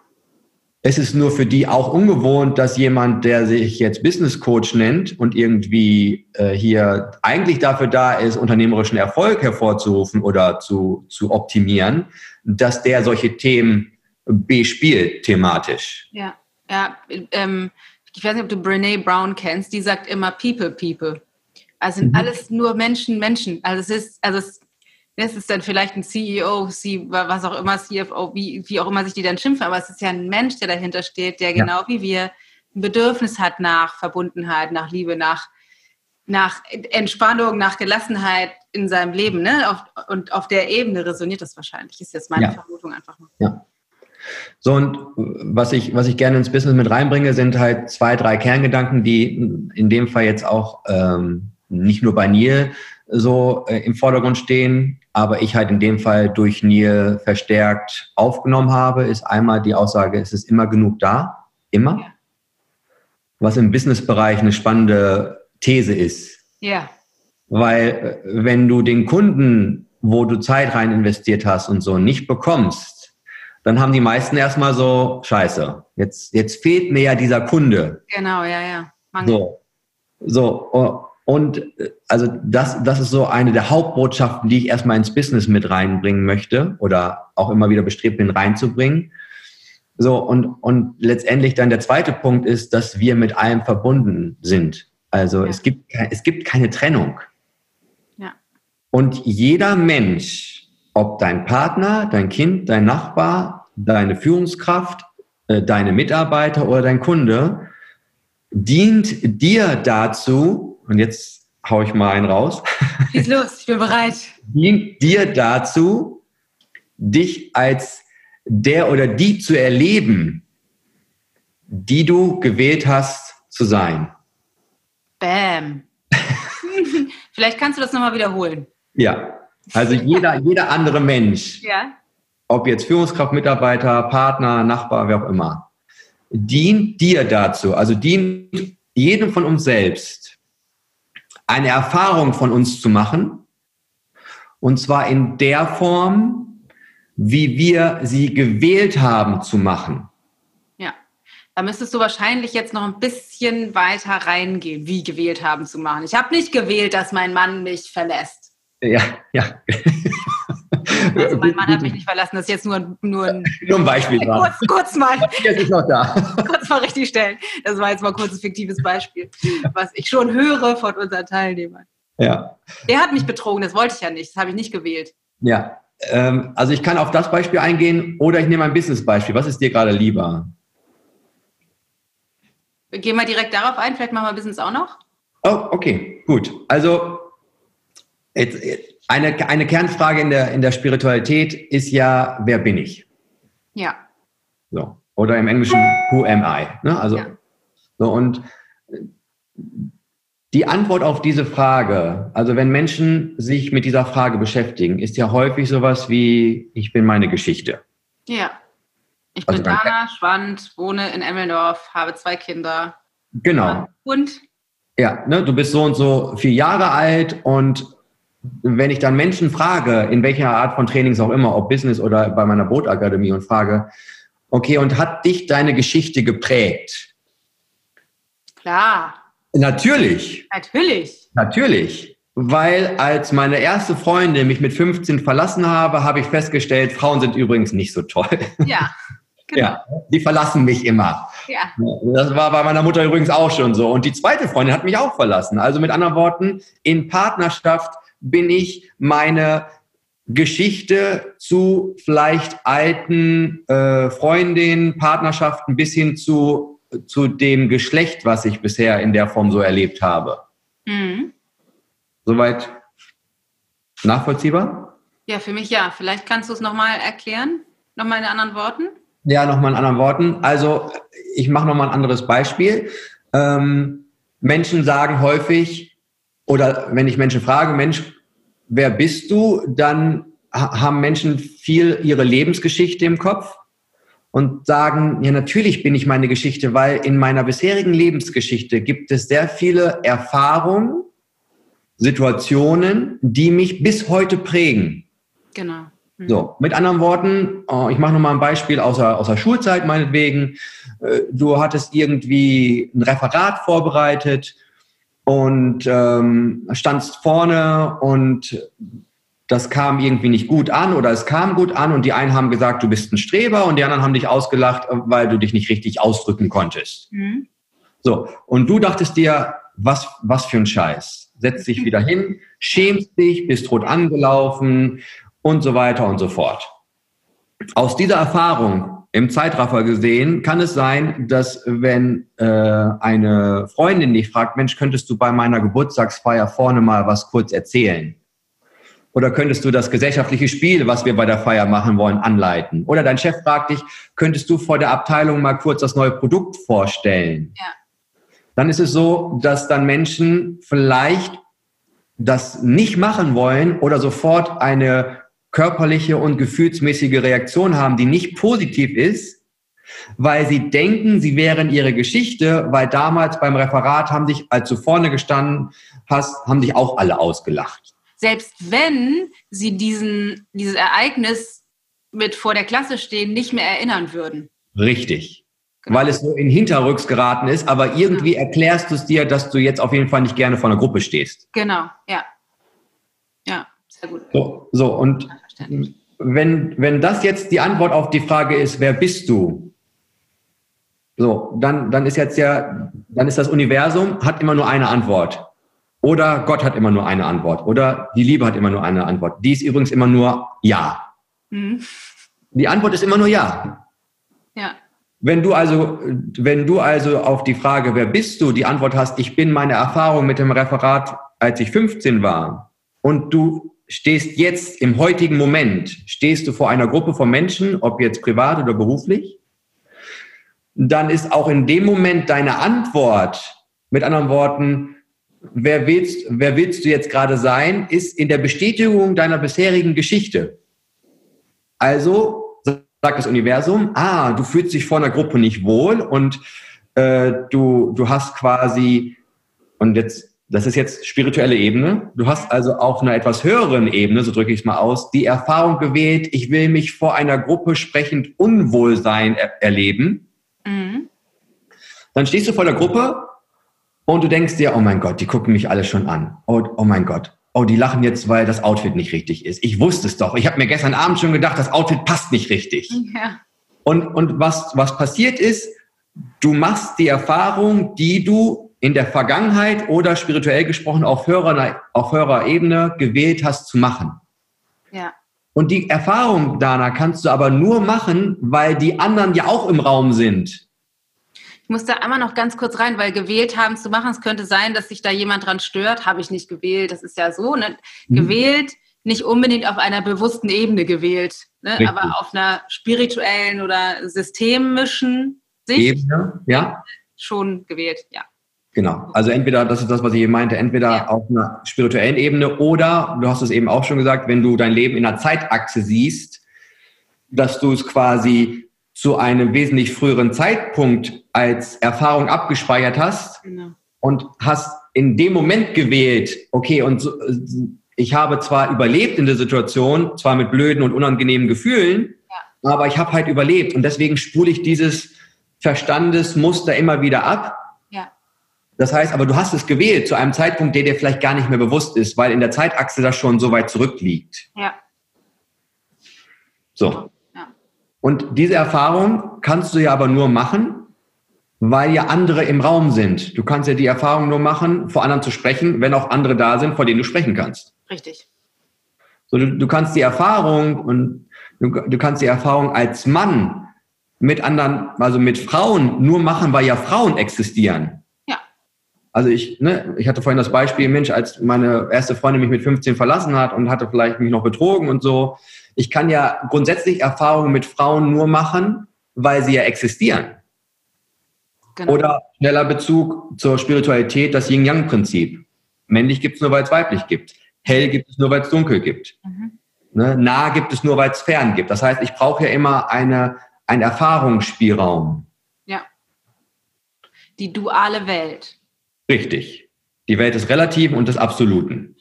Es ist nur für die auch ungewohnt, dass jemand, der sich jetzt Business Coach nennt und irgendwie äh, hier eigentlich dafür da ist, unternehmerischen Erfolg hervorzurufen oder zu, zu optimieren, dass der solche Themen bespielt thematisch. Ja, ja. Ähm, ich weiß nicht, ob du Brene Brown kennst. Die sagt immer People, People. Also sind mhm. alles nur Menschen, Menschen. Also es ist, also es, es ist dann vielleicht ein CEO, was auch immer, CFO, wie, wie auch immer sich die dann schimpfen, aber es ist ja ein Mensch, der dahinter steht, der genau ja. wie wir ein Bedürfnis hat nach Verbundenheit, nach Liebe, nach, nach Entspannung, nach Gelassenheit in seinem Leben. Ne? Auf, und auf der Ebene resoniert das wahrscheinlich, ist jetzt meine ja. Vermutung einfach mal. Ja. So, und was ich, was ich gerne ins Business mit reinbringe, sind halt zwei, drei Kerngedanken, die in dem Fall jetzt auch ähm, nicht nur bei Neil so äh, im Vordergrund stehen, aber ich halt in dem Fall durch Neil verstärkt aufgenommen habe, ist einmal die Aussage, es ist immer genug da, immer. Was im Businessbereich eine spannende These ist. Ja. Weil äh, wenn du den Kunden, wo du Zeit rein investiert hast und so, nicht bekommst, dann haben die meisten erstmal so, scheiße, jetzt, jetzt fehlt mir ja dieser Kunde. Genau, ja, ja. Mangel. So, so oh, und also das, das ist so eine der Hauptbotschaften, die ich erstmal ins Business mit reinbringen möchte oder auch immer wieder bestrebt bin reinzubringen. So, und, und letztendlich dann der zweite Punkt ist, dass wir mit allem verbunden sind. Also ja. es, gibt, es gibt keine Trennung. Ja. Und jeder Mensch, ob dein Partner, dein Kind, dein Nachbar, deine Führungskraft, äh, deine Mitarbeiter oder dein Kunde, dient dir dazu, und jetzt haue ich mal einen raus. [LAUGHS] Schieß los, ich bin bereit. Dient dir dazu, dich als der oder die zu erleben, die du gewählt hast zu sein. Bam. [LAUGHS] Vielleicht kannst du das nochmal wiederholen. Ja, also [LAUGHS] jeder, jeder andere Mensch, ja. ob jetzt Führungskraft, Mitarbeiter, Partner, Nachbar, wer auch immer, dient dir dazu, also dient jedem von uns selbst, eine Erfahrung von uns zu machen. Und zwar in der Form, wie wir sie gewählt haben zu machen. Ja, da müsstest du wahrscheinlich jetzt noch ein bisschen weiter reingehen, wie gewählt haben zu machen. Ich habe nicht gewählt, dass mein Mann mich verlässt. Ja, ja. [LAUGHS] Also mein Mann hat mich nicht verlassen, das ist jetzt nur, nur ein, [LAUGHS] nur ein Beispiel. kurz, kurz mal. [LAUGHS] Jetzt ist noch da. [LAUGHS] kurz mal richtig stellen. Das war jetzt mal kurz ein fiktives Beispiel, was ich schon höre von unseren Teilnehmern. Ja. Der hat mich betrogen, das wollte ich ja nicht, das habe ich nicht gewählt. Ja, ähm, also ich kann auf das Beispiel eingehen oder ich nehme ein Business-Beispiel. Was ist dir gerade lieber? Gehen wir direkt darauf ein, vielleicht machen wir Business auch noch. Oh, okay, gut. Also jetzt, eine, eine Kernfrage in der, in der Spiritualität ist ja, wer bin ich? Ja. So. Oder im Englischen, who am I? Ne? Also, ja. so, und die Antwort auf diese Frage, also wenn Menschen sich mit dieser Frage beschäftigen, ist ja häufig sowas wie, ich bin meine Geschichte. Ja. Ich also bin Dana Schwand, wohne in Emmeldorf, habe zwei Kinder. Genau. Und? Ja, ne, du bist so und so vier Jahre alt und wenn ich dann Menschen frage, in welcher Art von Trainings auch immer, ob Business oder bei meiner Bootakademie und frage, okay, und hat dich deine Geschichte geprägt? Klar. Natürlich. Natürlich. Natürlich. Weil als meine erste Freundin mich mit 15 verlassen habe, habe ich festgestellt, Frauen sind übrigens nicht so toll. Ja. [LAUGHS] Genau. Ja, die verlassen mich immer. Ja. Das war bei meiner Mutter übrigens auch schon so. Und die zweite Freundin hat mich auch verlassen. Also mit anderen Worten, in Partnerschaft bin ich meine Geschichte zu vielleicht alten äh, Freundinnen, Partnerschaften bis hin zu, zu dem Geschlecht, was ich bisher in der Form so erlebt habe. Mhm. Soweit nachvollziehbar? Ja, für mich ja. Vielleicht kannst du es nochmal erklären, nochmal in anderen Worten. Ja, nochmal in anderen Worten. Also ich mache nochmal ein anderes Beispiel. Ähm, Menschen sagen häufig, oder wenn ich Menschen frage, Mensch, wer bist du, dann haben Menschen viel ihre Lebensgeschichte im Kopf und sagen, ja, natürlich bin ich meine Geschichte, weil in meiner bisherigen Lebensgeschichte gibt es sehr viele Erfahrungen, Situationen, die mich bis heute prägen. Genau. Mhm. So, mit anderen Worten, oh, ich mache nochmal ein Beispiel aus der, aus der Schulzeit meinetwegen. Äh, du hattest irgendwie ein Referat vorbereitet und ähm, standst vorne und das kam irgendwie nicht gut an oder es kam gut an und die einen haben gesagt, du bist ein Streber und die anderen haben dich ausgelacht, weil du dich nicht richtig ausdrücken konntest. Mhm. So, und du dachtest dir, was, was für ein Scheiß. Setz dich wieder hin, schämst dich, bist rot angelaufen und so weiter und so fort. Aus dieser Erfahrung im Zeitraffer gesehen kann es sein, dass wenn äh, eine Freundin dich fragt, Mensch, könntest du bei meiner Geburtstagsfeier vorne mal was kurz erzählen? Oder könntest du das gesellschaftliche Spiel, was wir bei der Feier machen wollen, anleiten? Oder dein Chef fragt dich, könntest du vor der Abteilung mal kurz das neue Produkt vorstellen? Ja. Dann ist es so, dass dann Menschen vielleicht das nicht machen wollen oder sofort eine körperliche und gefühlsmäßige Reaktion haben, die nicht positiv ist, weil sie denken, sie wären ihre Geschichte, weil damals beim Referat haben dich, als du vorne gestanden hast, haben dich auch alle ausgelacht selbst wenn sie diesen, dieses Ereignis mit vor der Klasse stehen, nicht mehr erinnern würden. Richtig. Genau. Weil es so in Hinterrücks geraten ist, aber irgendwie genau. erklärst du es dir, dass du jetzt auf jeden Fall nicht gerne vor einer Gruppe stehst. Genau, ja. Ja, sehr gut. So, so und wenn, wenn das jetzt die Antwort auf die Frage ist, wer bist du? So, dann, dann ist jetzt ja, dann ist das Universum, hat immer nur eine Antwort. Oder Gott hat immer nur eine Antwort. Oder die Liebe hat immer nur eine Antwort. Die ist übrigens immer nur Ja. Mhm. Die Antwort ist immer nur Ja. Ja. Wenn du also, wenn du also auf die Frage, wer bist du, die Antwort hast, ich bin meine Erfahrung mit dem Referat, als ich 15 war, und du stehst jetzt im heutigen Moment, stehst du vor einer Gruppe von Menschen, ob jetzt privat oder beruflich, dann ist auch in dem Moment deine Antwort, mit anderen Worten, wer willst, wer willst du jetzt gerade sein, ist in der Bestätigung deiner bisherigen Geschichte. Also sagt das Universum, ah, du fühlst dich vor einer Gruppe nicht wohl und äh, du, du hast quasi, und jetzt, das ist jetzt spirituelle Ebene, du hast also auf einer etwas höheren Ebene, so drücke ich es mal aus, die Erfahrung gewählt, ich will mich vor einer Gruppe sprechend Unwohlsein er erleben. Mhm. Dann stehst du vor der Gruppe und du denkst dir, oh mein Gott, die gucken mich alle schon an. Oh, oh mein Gott. Oh, die lachen jetzt, weil das Outfit nicht richtig ist. Ich wusste es doch. Ich habe mir gestern Abend schon gedacht, das Outfit passt nicht richtig. Ja. Und, und was, was passiert ist, du machst die Erfahrung, die du in der Vergangenheit oder spirituell gesprochen auf höherer, auf höherer Ebene gewählt hast zu machen. Ja. Und die Erfahrung, Dana, kannst du aber nur machen, weil die anderen ja auch im Raum sind. Ich muss da einmal noch ganz kurz rein, weil gewählt haben zu machen, es könnte sein, dass sich da jemand dran stört. Habe ich nicht gewählt, das ist ja so. Ne? Mhm. Gewählt, nicht unbedingt auf einer bewussten Ebene gewählt, ne? aber auf einer spirituellen oder systemischen Sicht. Ebene, ja. Schon gewählt, ja. Genau. Also entweder, das ist das, was ich eben meinte, entweder ja. auf einer spirituellen Ebene oder, du hast es eben auch schon gesagt, wenn du dein Leben in einer Zeitachse siehst, dass du es quasi zu einem wesentlich früheren Zeitpunkt als Erfahrung abgespeichert hast genau. und hast in dem Moment gewählt, okay, und so, ich habe zwar überlebt in der Situation, zwar mit blöden und unangenehmen Gefühlen, ja. aber ich habe halt überlebt und deswegen spule ich dieses Verstandesmuster immer wieder ab. Ja. Das heißt, aber du hast es gewählt zu einem Zeitpunkt, der dir vielleicht gar nicht mehr bewusst ist, weil in der Zeitachse das schon so weit zurückliegt. Ja. So. Und diese Erfahrung kannst du ja aber nur machen, weil ja andere im Raum sind. Du kannst ja die Erfahrung nur machen, vor anderen zu sprechen, wenn auch andere da sind, vor denen du sprechen kannst. Richtig. So, du, du kannst die Erfahrung und du, du kannst die Erfahrung als Mann mit anderen, also mit Frauen nur machen, weil ja Frauen existieren. Also ich, ne, ich hatte vorhin das Beispiel, Mensch, als meine erste Freundin mich mit 15 verlassen hat und hatte vielleicht mich noch betrogen und so. Ich kann ja grundsätzlich Erfahrungen mit Frauen nur machen, weil sie ja existieren. Genau. Oder schneller Bezug zur Spiritualität, das Yin-Yang-Prinzip. Männlich gibt es nur, weil es weiblich gibt. Hell gibt es nur, weil es dunkel gibt. Mhm. Ne? Nah gibt es nur, weil es fern gibt. Das heißt, ich brauche ja immer eine, einen Erfahrungsspielraum. Ja. Die duale Welt. Richtig. Die Welt des Relativen und des Absoluten.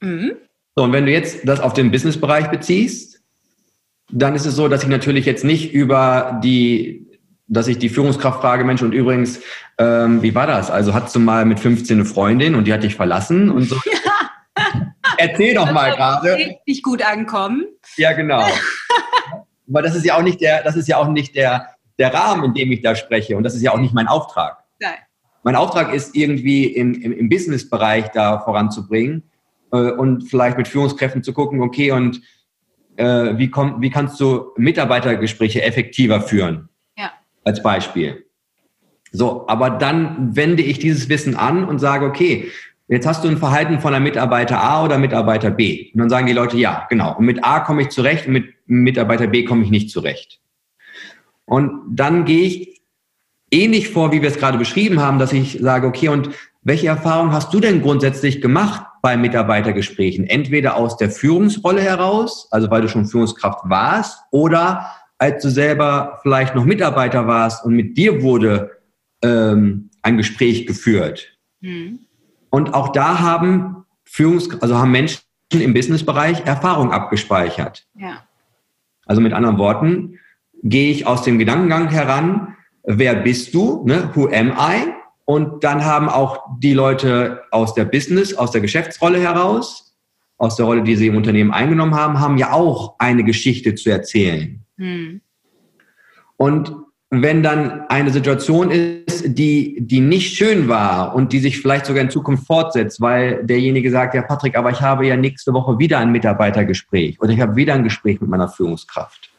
Mhm. So, und wenn du jetzt das auf den Businessbereich beziehst, dann ist es so, dass ich natürlich jetzt nicht über die, dass ich die Führungskraft frage, Mensch, und übrigens, ähm, wie war das? Also hattest du mal mit 15 eine Freundin und die hat dich verlassen und so. Ja. [LAUGHS] Erzähl doch mal gerade. Richtig gut ankommen. Ja, genau. [LAUGHS] Aber das ist ja auch nicht der, das ist ja auch nicht der, der Rahmen, in dem ich da spreche. Und das ist ja auch nicht mein Auftrag. Nein. Mein Auftrag ist irgendwie im, im, im Business-Bereich da voranzubringen äh, und vielleicht mit Führungskräften zu gucken, okay, und äh, wie, komm, wie kannst du Mitarbeitergespräche effektiver führen? Ja. Als Beispiel. So, aber dann wende ich dieses Wissen an und sage, okay, jetzt hast du ein Verhalten von einem Mitarbeiter A oder Mitarbeiter B. Und dann sagen die Leute, ja, genau. Und mit A komme ich zurecht und mit Mitarbeiter B komme ich nicht zurecht. Und dann gehe ich ähnlich vor, wie wir es gerade beschrieben haben, dass ich sage, okay, und welche Erfahrungen hast du denn grundsätzlich gemacht bei Mitarbeitergesprächen? Entweder aus der Führungsrolle heraus, also weil du schon Führungskraft warst, oder als du selber vielleicht noch Mitarbeiter warst und mit dir wurde ähm, ein Gespräch geführt. Mhm. Und auch da haben Führungs also haben Menschen im Businessbereich Erfahrung abgespeichert. Ja. Also mit anderen Worten, gehe ich aus dem Gedankengang heran, wer bist du, ne? who am I? Und dann haben auch die Leute aus der Business, aus der Geschäftsrolle heraus, aus der Rolle, die sie im Unternehmen eingenommen haben, haben ja auch eine Geschichte zu erzählen. Hm. Und wenn dann eine Situation ist, die, die nicht schön war und die sich vielleicht sogar in Zukunft fortsetzt, weil derjenige sagt, ja Patrick, aber ich habe ja nächste Woche wieder ein Mitarbeitergespräch oder ich habe wieder ein Gespräch mit meiner Führungskraft.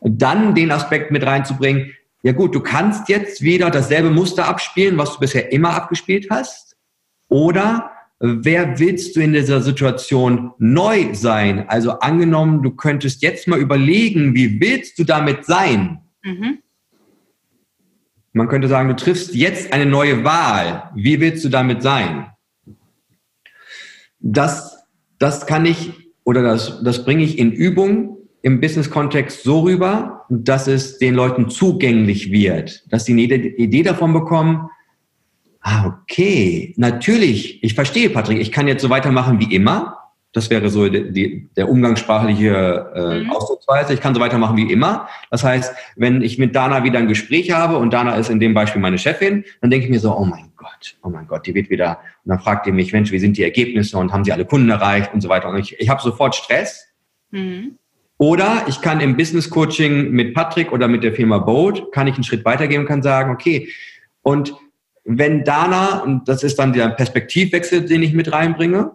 Dann den Aspekt mit reinzubringen, ja gut, du kannst jetzt wieder dasselbe Muster abspielen, was du bisher immer abgespielt hast. Oder wer willst du in dieser Situation neu sein? Also angenommen, du könntest jetzt mal überlegen, wie willst du damit sein? Mhm. Man könnte sagen, du triffst jetzt eine neue Wahl. Wie willst du damit sein? Das, das kann ich oder das, das bringe ich in Übung im Business-Kontext so rüber, dass es den Leuten zugänglich wird, dass sie eine Idee davon bekommen, ah, okay, natürlich, ich verstehe, Patrick, ich kann jetzt so weitermachen wie immer. Das wäre so die, die, der umgangssprachliche äh, mhm. Ausdrucksweise. Ich kann so weitermachen wie immer. Das heißt, wenn ich mit Dana wieder ein Gespräch habe und Dana ist in dem Beispiel meine Chefin, dann denke ich mir so, oh mein Gott, oh mein Gott, die wird wieder. Und dann fragt ihr mich, Mensch, wie sind die Ergebnisse und haben sie alle Kunden erreicht und so weiter. Und ich, ich habe sofort Stress. Mhm. Oder ich kann im Business Coaching mit Patrick oder mit der Firma Boat, kann ich einen Schritt weitergehen und kann sagen, okay, und wenn Dana, und das ist dann der Perspektivwechsel, den ich mit reinbringe,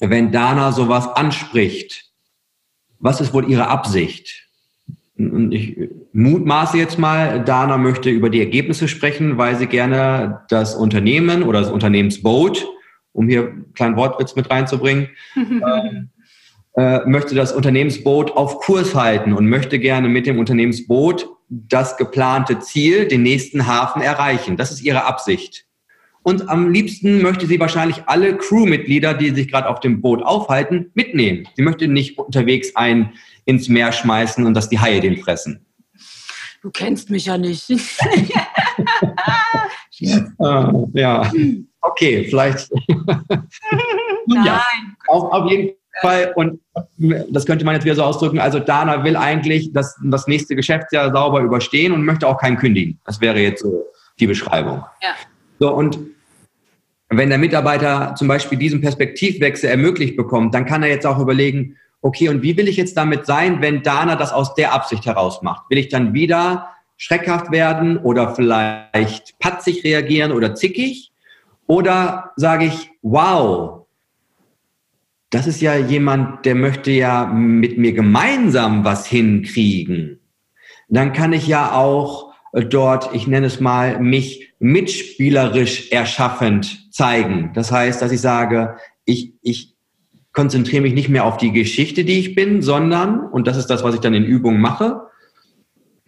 wenn Dana sowas anspricht, was ist wohl ihre Absicht? Und ich mutmaße jetzt mal, Dana möchte über die Ergebnisse sprechen, weil sie gerne das Unternehmen oder das Unternehmensboot, um hier einen kleinen Wortwitz mit reinzubringen, [LAUGHS] ähm, äh, möchte das Unternehmensboot auf Kurs halten und möchte gerne mit dem Unternehmensboot das geplante Ziel, den nächsten Hafen erreichen. Das ist ihre Absicht. Und am liebsten möchte sie wahrscheinlich alle Crewmitglieder, die sich gerade auf dem Boot aufhalten, mitnehmen. Sie möchte nicht unterwegs ein ins Meer schmeißen und dass die Haie den fressen. Du kennst mich ja nicht. [LAUGHS] ah, ja, okay, vielleicht. [LAUGHS] Nein. Ja, auf, auf jeden Fall Fall, und das könnte man jetzt wieder so ausdrücken, also Dana will eigentlich das, das nächste Geschäftsjahr sauber überstehen und möchte auch keinen kündigen. Das wäre jetzt so die Beschreibung. Ja. So, und wenn der Mitarbeiter zum Beispiel diesen Perspektivwechsel ermöglicht bekommt, dann kann er jetzt auch überlegen, okay, und wie will ich jetzt damit sein, wenn Dana das aus der Absicht heraus macht? Will ich dann wieder schreckhaft werden oder vielleicht patzig reagieren oder zickig? Oder sage ich, wow, das ist ja jemand, der möchte ja mit mir gemeinsam was hinkriegen. Dann kann ich ja auch dort, ich nenne es mal, mich mitspielerisch erschaffend zeigen. Das heißt, dass ich sage, ich, ich konzentriere mich nicht mehr auf die Geschichte, die ich bin, sondern, und das ist das, was ich dann in Übungen mache,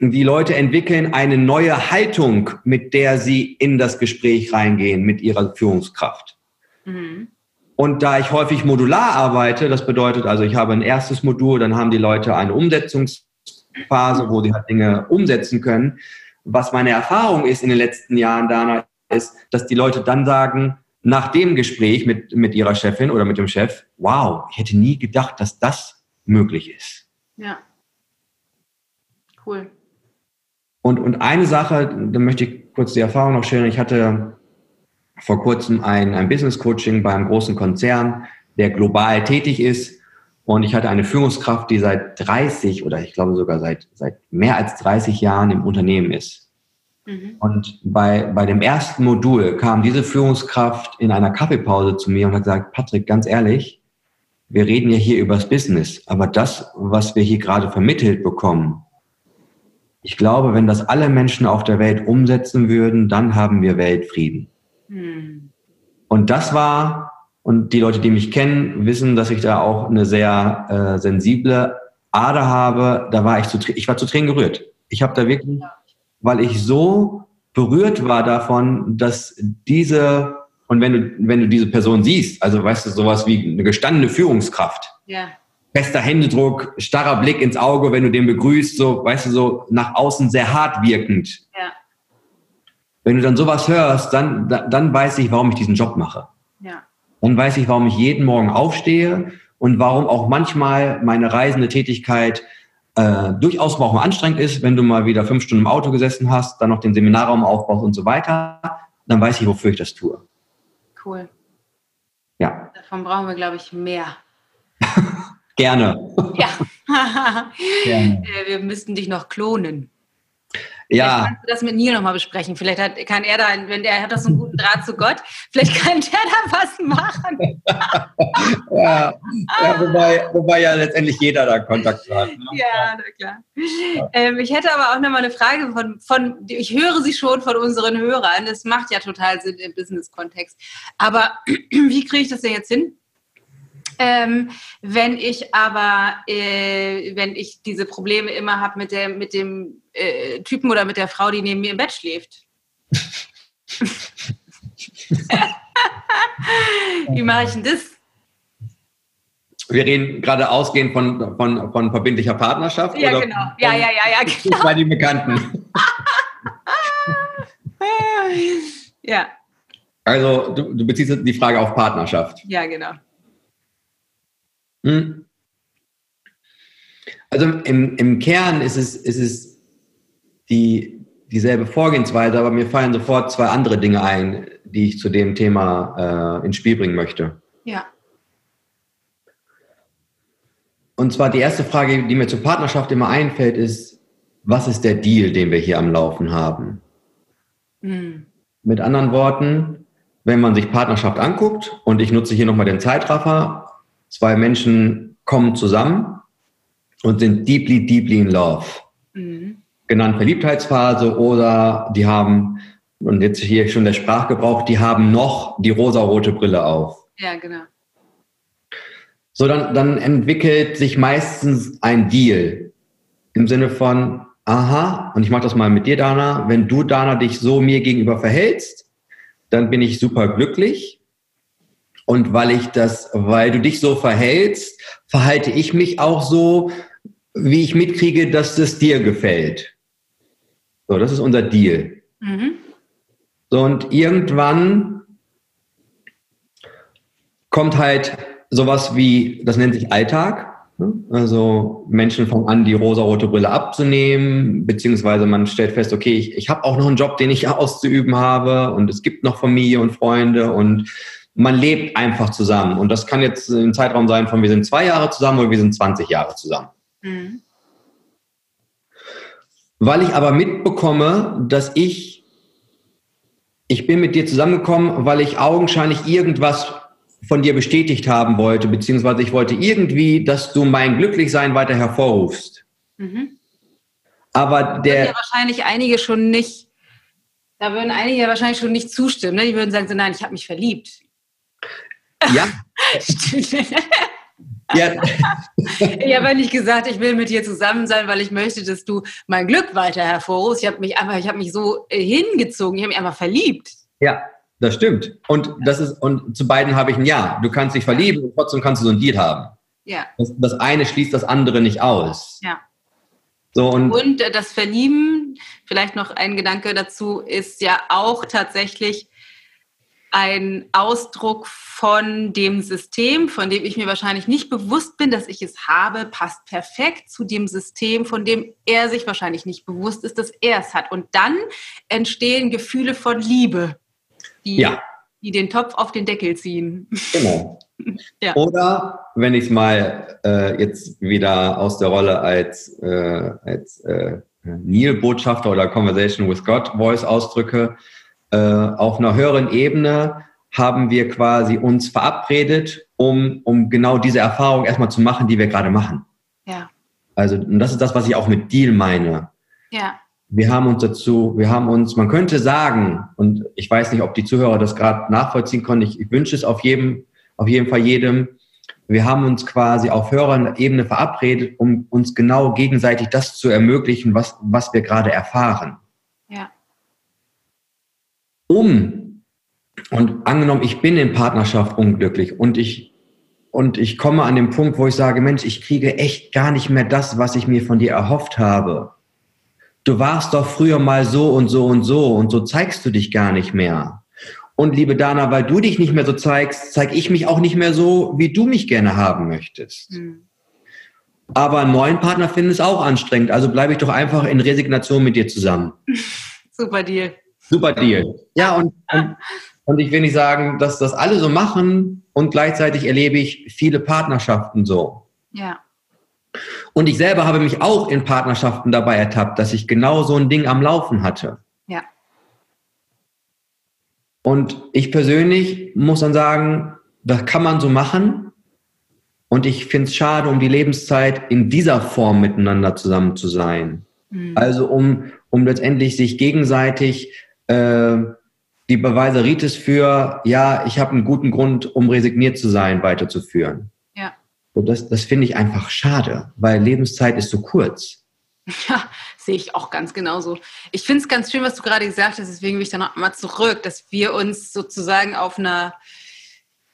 die Leute entwickeln eine neue Haltung, mit der sie in das Gespräch reingehen mit ihrer Führungskraft. Mhm. Und da ich häufig modular arbeite, das bedeutet also, ich habe ein erstes Modul, dann haben die Leute eine Umsetzungsphase, wo sie halt Dinge umsetzen können. Was meine Erfahrung ist in den letzten Jahren, Dana, ist, dass die Leute dann sagen, nach dem Gespräch mit, mit ihrer Chefin oder mit dem Chef, wow, ich hätte nie gedacht, dass das möglich ist. Ja. Cool. Und, und eine Sache, da möchte ich kurz die Erfahrung noch schildern. Ich hatte vor kurzem ein, ein Business Coaching bei einem großen Konzern, der global tätig ist. Und ich hatte eine Führungskraft, die seit 30 oder ich glaube sogar seit, seit mehr als 30 Jahren im Unternehmen ist. Mhm. Und bei, bei dem ersten Modul kam diese Führungskraft in einer Kaffeepause zu mir und hat gesagt, Patrick, ganz ehrlich, wir reden ja hier über das Business, aber das, was wir hier gerade vermittelt bekommen, ich glaube, wenn das alle Menschen auf der Welt umsetzen würden, dann haben wir Weltfrieden. Hm. Und das war, und die Leute, die mich kennen, wissen, dass ich da auch eine sehr äh, sensible Ader habe. Da war ich zu, ich war zu Tränen gerührt. Ich habe da wirklich, weil ich so berührt war davon, dass diese, und wenn du, wenn du diese Person siehst, also weißt du, sowas wie eine gestandene Führungskraft. Ja fester Händedruck, starrer Blick ins Auge, wenn du den begrüßt, so, weißt du, so nach außen sehr hart wirkend. Ja. Wenn du dann sowas hörst, dann, dann weiß ich, warum ich diesen Job mache. Ja. Dann weiß ich, warum ich jeden Morgen aufstehe und warum auch manchmal meine reisende Tätigkeit äh, durchaus auch mal anstrengend ist, wenn du mal wieder fünf Stunden im Auto gesessen hast, dann noch den Seminarraum aufbaust und so weiter, dann weiß ich, wofür ich das tue. Cool. Ja. Davon brauchen wir, glaube ich, mehr. [LAUGHS] Gerne. Ja. [LAUGHS] Gerne. Äh, wir müssten dich noch klonen. Ja. Vielleicht kannst du das mit Neil nochmal besprechen. Vielleicht hat, kann er da, wenn der hat das so einen guten Draht zu Gott, vielleicht kann der da was machen. [LAUGHS] ja, ja wobei, wobei ja letztendlich jeder da Kontakt hat. Ne? Ja, na klar. Ja. Ähm, ich hätte aber auch nochmal eine Frage von, von, ich höre sie schon von unseren Hörern. Das macht ja total Sinn im Business-Kontext. Aber [CLEARS THROAT] wie kriege ich das denn jetzt hin? Ähm, wenn ich aber, äh, wenn ich diese Probleme immer habe mit, mit dem äh, Typen oder mit der Frau, die neben mir im Bett schläft. [LAUGHS] Wie mache ich denn das? Wir reden gerade ausgehend von, von, von verbindlicher Partnerschaft. Ja, oder genau. Ja, ja, ja, ja, genau. Bei den Bekannten. [LAUGHS] ja. Also, du, du beziehst die Frage auf Partnerschaft. Ja, genau. Hm. Also im, im Kern ist es, ist es die, dieselbe Vorgehensweise, aber mir fallen sofort zwei andere Dinge ein, die ich zu dem Thema äh, ins Spiel bringen möchte. Ja. Und zwar die erste Frage, die mir zur Partnerschaft immer einfällt, ist, was ist der Deal, den wir hier am Laufen haben? Mhm. Mit anderen Worten, wenn man sich Partnerschaft anguckt, und ich nutze hier nochmal den Zeitraffer, Zwei Menschen kommen zusammen und sind deeply, deeply in love. Mhm. Genannt Verliebtheitsphase oder die haben, und jetzt hier schon der Sprachgebrauch, die haben noch die rosarote Brille auf. Ja, genau. So, dann, dann entwickelt sich meistens ein Deal im Sinne von, aha, und ich mache das mal mit dir, Dana, wenn du, Dana, dich so mir gegenüber verhältst, dann bin ich super glücklich und weil ich das, weil du dich so verhältst, verhalte ich mich auch so, wie ich mitkriege, dass es dir gefällt. So, das ist unser Deal. Mhm. So, und irgendwann kommt halt sowas wie, das nennt sich Alltag. Ne? Also Menschen fangen an, die rosarote Brille abzunehmen, beziehungsweise man stellt fest, okay, ich, ich habe auch noch einen Job, den ich auszuüben habe und es gibt noch Familie und Freunde und man lebt einfach zusammen. Und das kann jetzt ein Zeitraum sein von wir sind zwei Jahre zusammen oder wir sind 20 Jahre zusammen. Mhm. Weil ich aber mitbekomme, dass ich, ich bin mit dir zusammengekommen, weil ich augenscheinlich irgendwas von dir bestätigt haben wollte, beziehungsweise ich wollte irgendwie, dass du mein Glücklichsein weiter hervorrufst. Mhm. Aber der. Ja wahrscheinlich einige schon nicht, da würden einige wahrscheinlich schon nicht zustimmen. Ne? Die würden sagen, so, nein, ich habe mich verliebt. Ja. [LAUGHS] ja. ich habe nicht gesagt, ich will mit dir zusammen sein, weil ich möchte, dass du mein Glück weiter hervorrufst. Ich habe mich einfach, ich habe mich so äh, hingezogen, ich habe mich einfach verliebt. Ja, das stimmt. Und das ist, und zu beiden habe ich ein Ja. Du kannst dich verlieben und trotzdem kannst du so ein Deal haben. Ja. Das, das eine schließt das andere nicht aus. Ja. So, und, und äh, das Verlieben, vielleicht noch ein Gedanke dazu, ist ja auch tatsächlich ein Ausdruck von dem System, von dem ich mir wahrscheinlich nicht bewusst bin, dass ich es habe, passt perfekt zu dem System, von dem er sich wahrscheinlich nicht bewusst ist, dass er es hat. Und dann entstehen Gefühle von Liebe, die, ja. die den Topf auf den Deckel ziehen. Genau. [LAUGHS] ja. Oder wenn ich es mal äh, jetzt wieder aus der Rolle als, äh, als äh, Neil-Botschafter oder Conversation with God Voice ausdrücke, äh, auf einer höheren Ebene haben wir quasi uns verabredet, um, um genau diese Erfahrung erstmal zu machen, die wir gerade machen. Ja. Also, und das ist das, was ich auch mit Deal meine. Ja. Wir haben uns dazu, wir haben uns, man könnte sagen, und ich weiß nicht, ob die Zuhörer das gerade nachvollziehen können, ich, ich wünsche es auf jedem, auf jeden Fall jedem, wir haben uns quasi auf höherer Ebene verabredet, um uns genau gegenseitig das zu ermöglichen, was, was wir gerade erfahren. Um, und angenommen, ich bin in Partnerschaft unglücklich und ich, und ich komme an den Punkt, wo ich sage, Mensch, ich kriege echt gar nicht mehr das, was ich mir von dir erhofft habe. Du warst doch früher mal so und so und so und so zeigst du dich gar nicht mehr. Und liebe Dana, weil du dich nicht mehr so zeigst, zeige ich mich auch nicht mehr so, wie du mich gerne haben möchtest. Mhm. Aber einen neuen Partner finden ist auch anstrengend, also bleibe ich doch einfach in Resignation mit dir zusammen. [LAUGHS] Super Deal. Super Deal. Ja, und, und, und, ich will nicht sagen, dass das alle so machen und gleichzeitig erlebe ich viele Partnerschaften so. Ja. Und ich selber habe mich auch in Partnerschaften dabei ertappt, dass ich genau so ein Ding am Laufen hatte. Ja. Und ich persönlich muss dann sagen, das kann man so machen. Und ich finde es schade um die Lebenszeit, in dieser Form miteinander zusammen zu sein. Mhm. Also um, um letztendlich sich gegenseitig äh, die Beweiseritis für, ja, ich habe einen guten Grund, um resigniert zu sein, weiterzuführen. Ja. So, das das finde ich einfach schade, weil Lebenszeit ist so kurz. Ja, sehe ich auch ganz genauso. Ich finde es ganz schön, was du gerade gesagt hast, deswegen will ich da noch mal zurück, dass wir uns sozusagen auf einer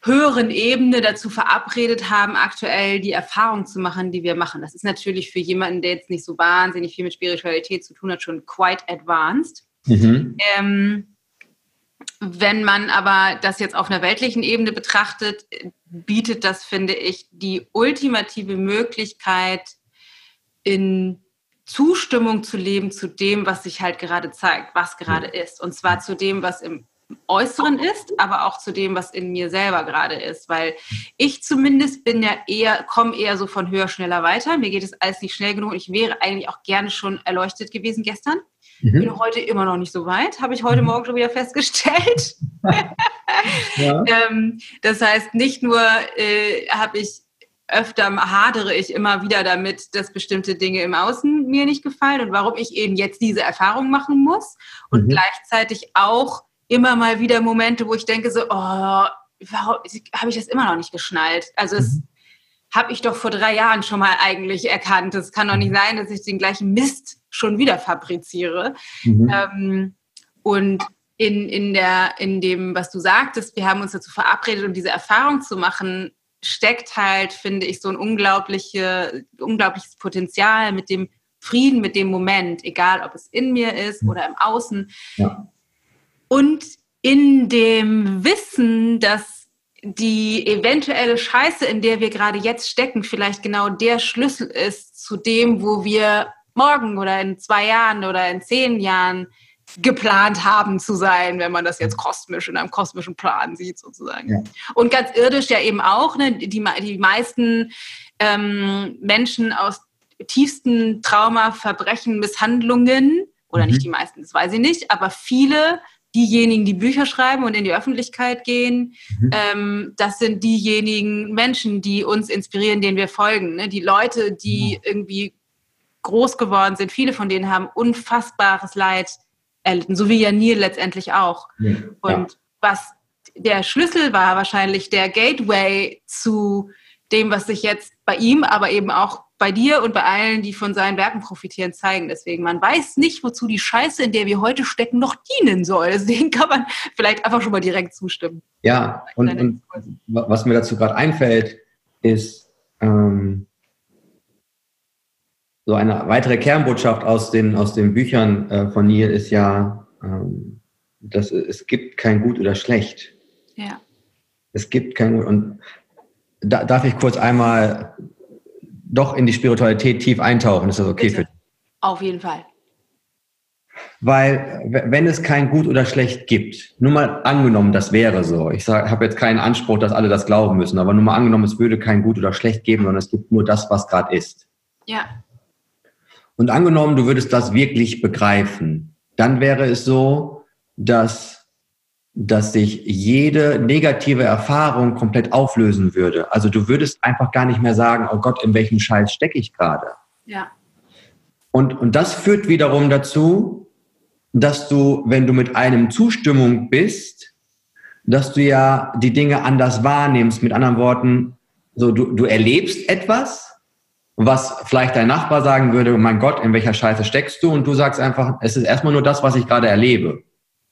höheren Ebene dazu verabredet haben, aktuell die Erfahrung zu machen, die wir machen. Das ist natürlich für jemanden, der jetzt nicht so wahnsinnig viel mit Spiritualität zu tun hat, schon quite advanced. Mhm. Ähm, wenn man aber das jetzt auf einer weltlichen Ebene betrachtet, bietet das, finde ich, die ultimative Möglichkeit, in Zustimmung zu leben zu dem, was sich halt gerade zeigt, was gerade ist. Und zwar zu dem, was im Äußeren ist, aber auch zu dem, was in mir selber gerade ist. Weil ich zumindest bin ja eher, komme eher so von höher, schneller weiter. Mir geht es alles nicht schnell genug. Ich wäre eigentlich auch gerne schon erleuchtet gewesen gestern. Mhm. Bin heute immer noch nicht so weit, habe ich heute mhm. Morgen schon wieder festgestellt. [LAUGHS] ja. ähm, das heißt, nicht nur äh, habe ich öfter hadere ich immer wieder damit, dass bestimmte Dinge im Außen mir nicht gefallen und warum ich eben jetzt diese Erfahrung machen muss und mhm. gleichzeitig auch immer mal wieder Momente, wo ich denke so, oh, warum habe ich das immer noch nicht geschnallt? Also es mhm habe ich doch vor drei Jahren schon mal eigentlich erkannt. Es kann doch nicht sein, dass ich den gleichen Mist schon wieder fabriziere. Mhm. Ähm, und in, in, der, in dem, was du sagtest, wir haben uns dazu verabredet, um diese Erfahrung zu machen, steckt halt, finde ich, so ein unglaubliche, unglaubliches Potenzial mit dem Frieden, mit dem Moment, egal ob es in mir ist oder im Außen. Ja. Und in dem Wissen, dass die eventuelle Scheiße, in der wir gerade jetzt stecken, vielleicht genau der Schlüssel ist zu dem, wo wir morgen oder in zwei Jahren oder in zehn Jahren geplant haben zu sein, wenn man das jetzt kosmisch in einem kosmischen Plan sieht sozusagen. Ja. Und ganz irdisch ja eben auch, ne, die, die meisten ähm, Menschen aus tiefsten Trauma, Verbrechen, Misshandlungen, oder mhm. nicht die meisten, das weiß ich nicht, aber viele diejenigen, die Bücher schreiben und in die Öffentlichkeit gehen, mhm. ähm, das sind diejenigen Menschen, die uns inspirieren, denen wir folgen. Ne? Die Leute, die mhm. irgendwie groß geworden sind, viele von denen haben unfassbares Leid erlitten, so wie ja Neil letztendlich auch. Ja. Und was der Schlüssel war wahrscheinlich der Gateway zu dem, was sich jetzt bei ihm, aber eben auch bei dir und bei allen, die von seinen Werken profitieren, zeigen. Deswegen, man weiß nicht, wozu die Scheiße, in der wir heute stecken, noch dienen soll. Deswegen kann man vielleicht einfach schon mal direkt zustimmen. Ja, und, und was mir dazu gerade einfällt, ist ähm, so eine weitere Kernbotschaft aus den, aus den Büchern äh, von Neil ist ja, ähm, dass es gibt kein Gut oder Schlecht. Ja. Es gibt kein Gut. Und da, darf ich kurz einmal doch in die Spiritualität tief eintauchen? Ist das okay Bitte. für dich? Auf jeden Fall. Weil, wenn es kein Gut oder Schlecht gibt, nur mal angenommen, das wäre so. Ich habe jetzt keinen Anspruch, dass alle das glauben müssen, aber nur mal angenommen, es würde kein Gut oder Schlecht geben, sondern es gibt nur das, was gerade ist. Ja. Und angenommen, du würdest das wirklich begreifen, dann wäre es so, dass dass sich jede negative Erfahrung komplett auflösen würde. Also du würdest einfach gar nicht mehr sagen, oh Gott, in welchem Scheiß stecke ich gerade. Ja. Und, und das führt wiederum dazu, dass du, wenn du mit einem Zustimmung bist, dass du ja die Dinge anders wahrnimmst. Mit anderen Worten, so du, du erlebst etwas, was vielleicht dein Nachbar sagen würde, oh mein Gott, in welcher Scheiße steckst du? Und du sagst einfach, es ist erstmal nur das, was ich gerade erlebe.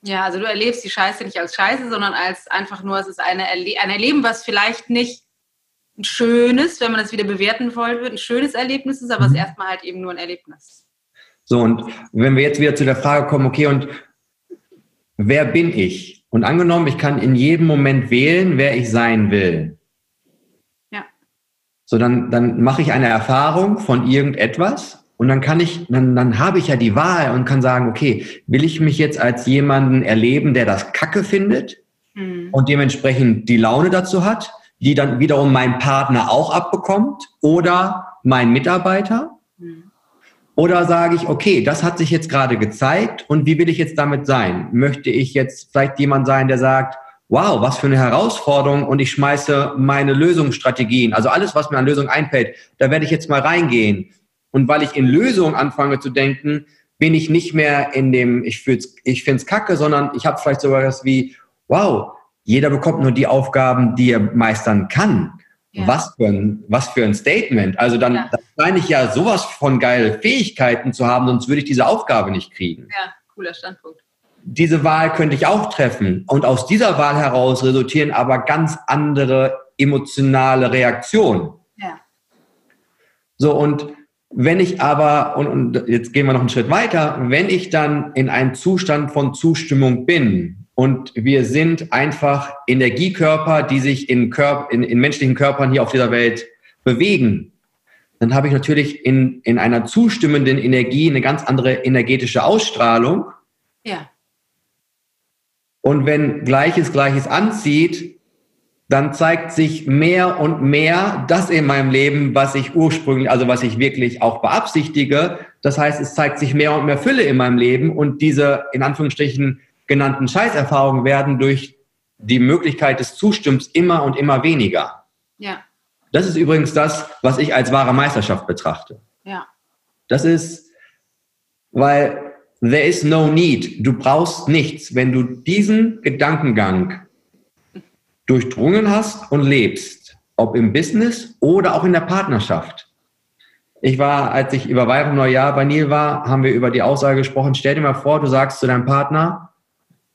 Ja, also du erlebst die Scheiße nicht als Scheiße, sondern als einfach nur, es ist eine Erle ein Erleben, was vielleicht nicht ein schönes, wenn man das wieder bewerten wollen würde, ein schönes Erlebnis ist, aber es ist mhm. erstmal halt eben nur ein Erlebnis. So, und wenn wir jetzt wieder zu der Frage kommen, okay, und wer bin ich? Und angenommen, ich kann in jedem Moment wählen, wer ich sein will. Ja. So, dann, dann mache ich eine Erfahrung von irgendetwas und dann kann ich, dann, dann habe ich ja die Wahl und kann sagen, okay, will ich mich jetzt als jemanden erleben, der das Kacke findet mhm. und dementsprechend die Laune dazu hat, die dann wiederum mein Partner auch abbekommt oder mein Mitarbeiter? Mhm. Oder sage ich, okay, das hat sich jetzt gerade gezeigt und wie will ich jetzt damit sein? Möchte ich jetzt vielleicht jemand sein, der sagt, wow, was für eine Herausforderung und ich schmeiße meine Lösungsstrategien, also alles, was mir an Lösungen einfällt, da werde ich jetzt mal reingehen. Und weil ich in Lösungen anfange zu denken, bin ich nicht mehr in dem, ich, ich finde es kacke, sondern ich habe vielleicht sogar das wie, wow, jeder bekommt nur die Aufgaben, die er meistern kann. Ja. Was, für ein, was für ein Statement. Also dann, ja. dann meine ich ja sowas von geile Fähigkeiten zu haben, sonst würde ich diese Aufgabe nicht kriegen. Ja, cooler Standpunkt. Diese Wahl könnte ich auch treffen. Und aus dieser Wahl heraus resultieren aber ganz andere emotionale Reaktionen. Ja. So, und wenn ich aber, und, und jetzt gehen wir noch einen Schritt weiter, wenn ich dann in einem Zustand von Zustimmung bin und wir sind einfach Energiekörper, die sich in, Körper, in, in menschlichen Körpern hier auf dieser Welt bewegen, dann habe ich natürlich in, in einer zustimmenden Energie eine ganz andere energetische Ausstrahlung. Ja. Und wenn Gleiches Gleiches anzieht, dann zeigt sich mehr und mehr das in meinem Leben, was ich ursprünglich, also was ich wirklich auch beabsichtige. Das heißt, es zeigt sich mehr und mehr Fülle in meinem Leben und diese in Anführungsstrichen genannten Scheißerfahrungen werden durch die Möglichkeit des Zustimmens immer und immer weniger. Ja. Das ist übrigens das, was ich als wahre Meisterschaft betrachte. Ja. Das ist, weil there is no need. Du brauchst nichts. Wenn du diesen Gedankengang durchdrungen hast und lebst, ob im Business oder auch in der Partnerschaft. Ich war, als ich über Weihnachten Neujahr bei Neil war, haben wir über die Aussage gesprochen, stell dir mal vor, du sagst zu deinem Partner,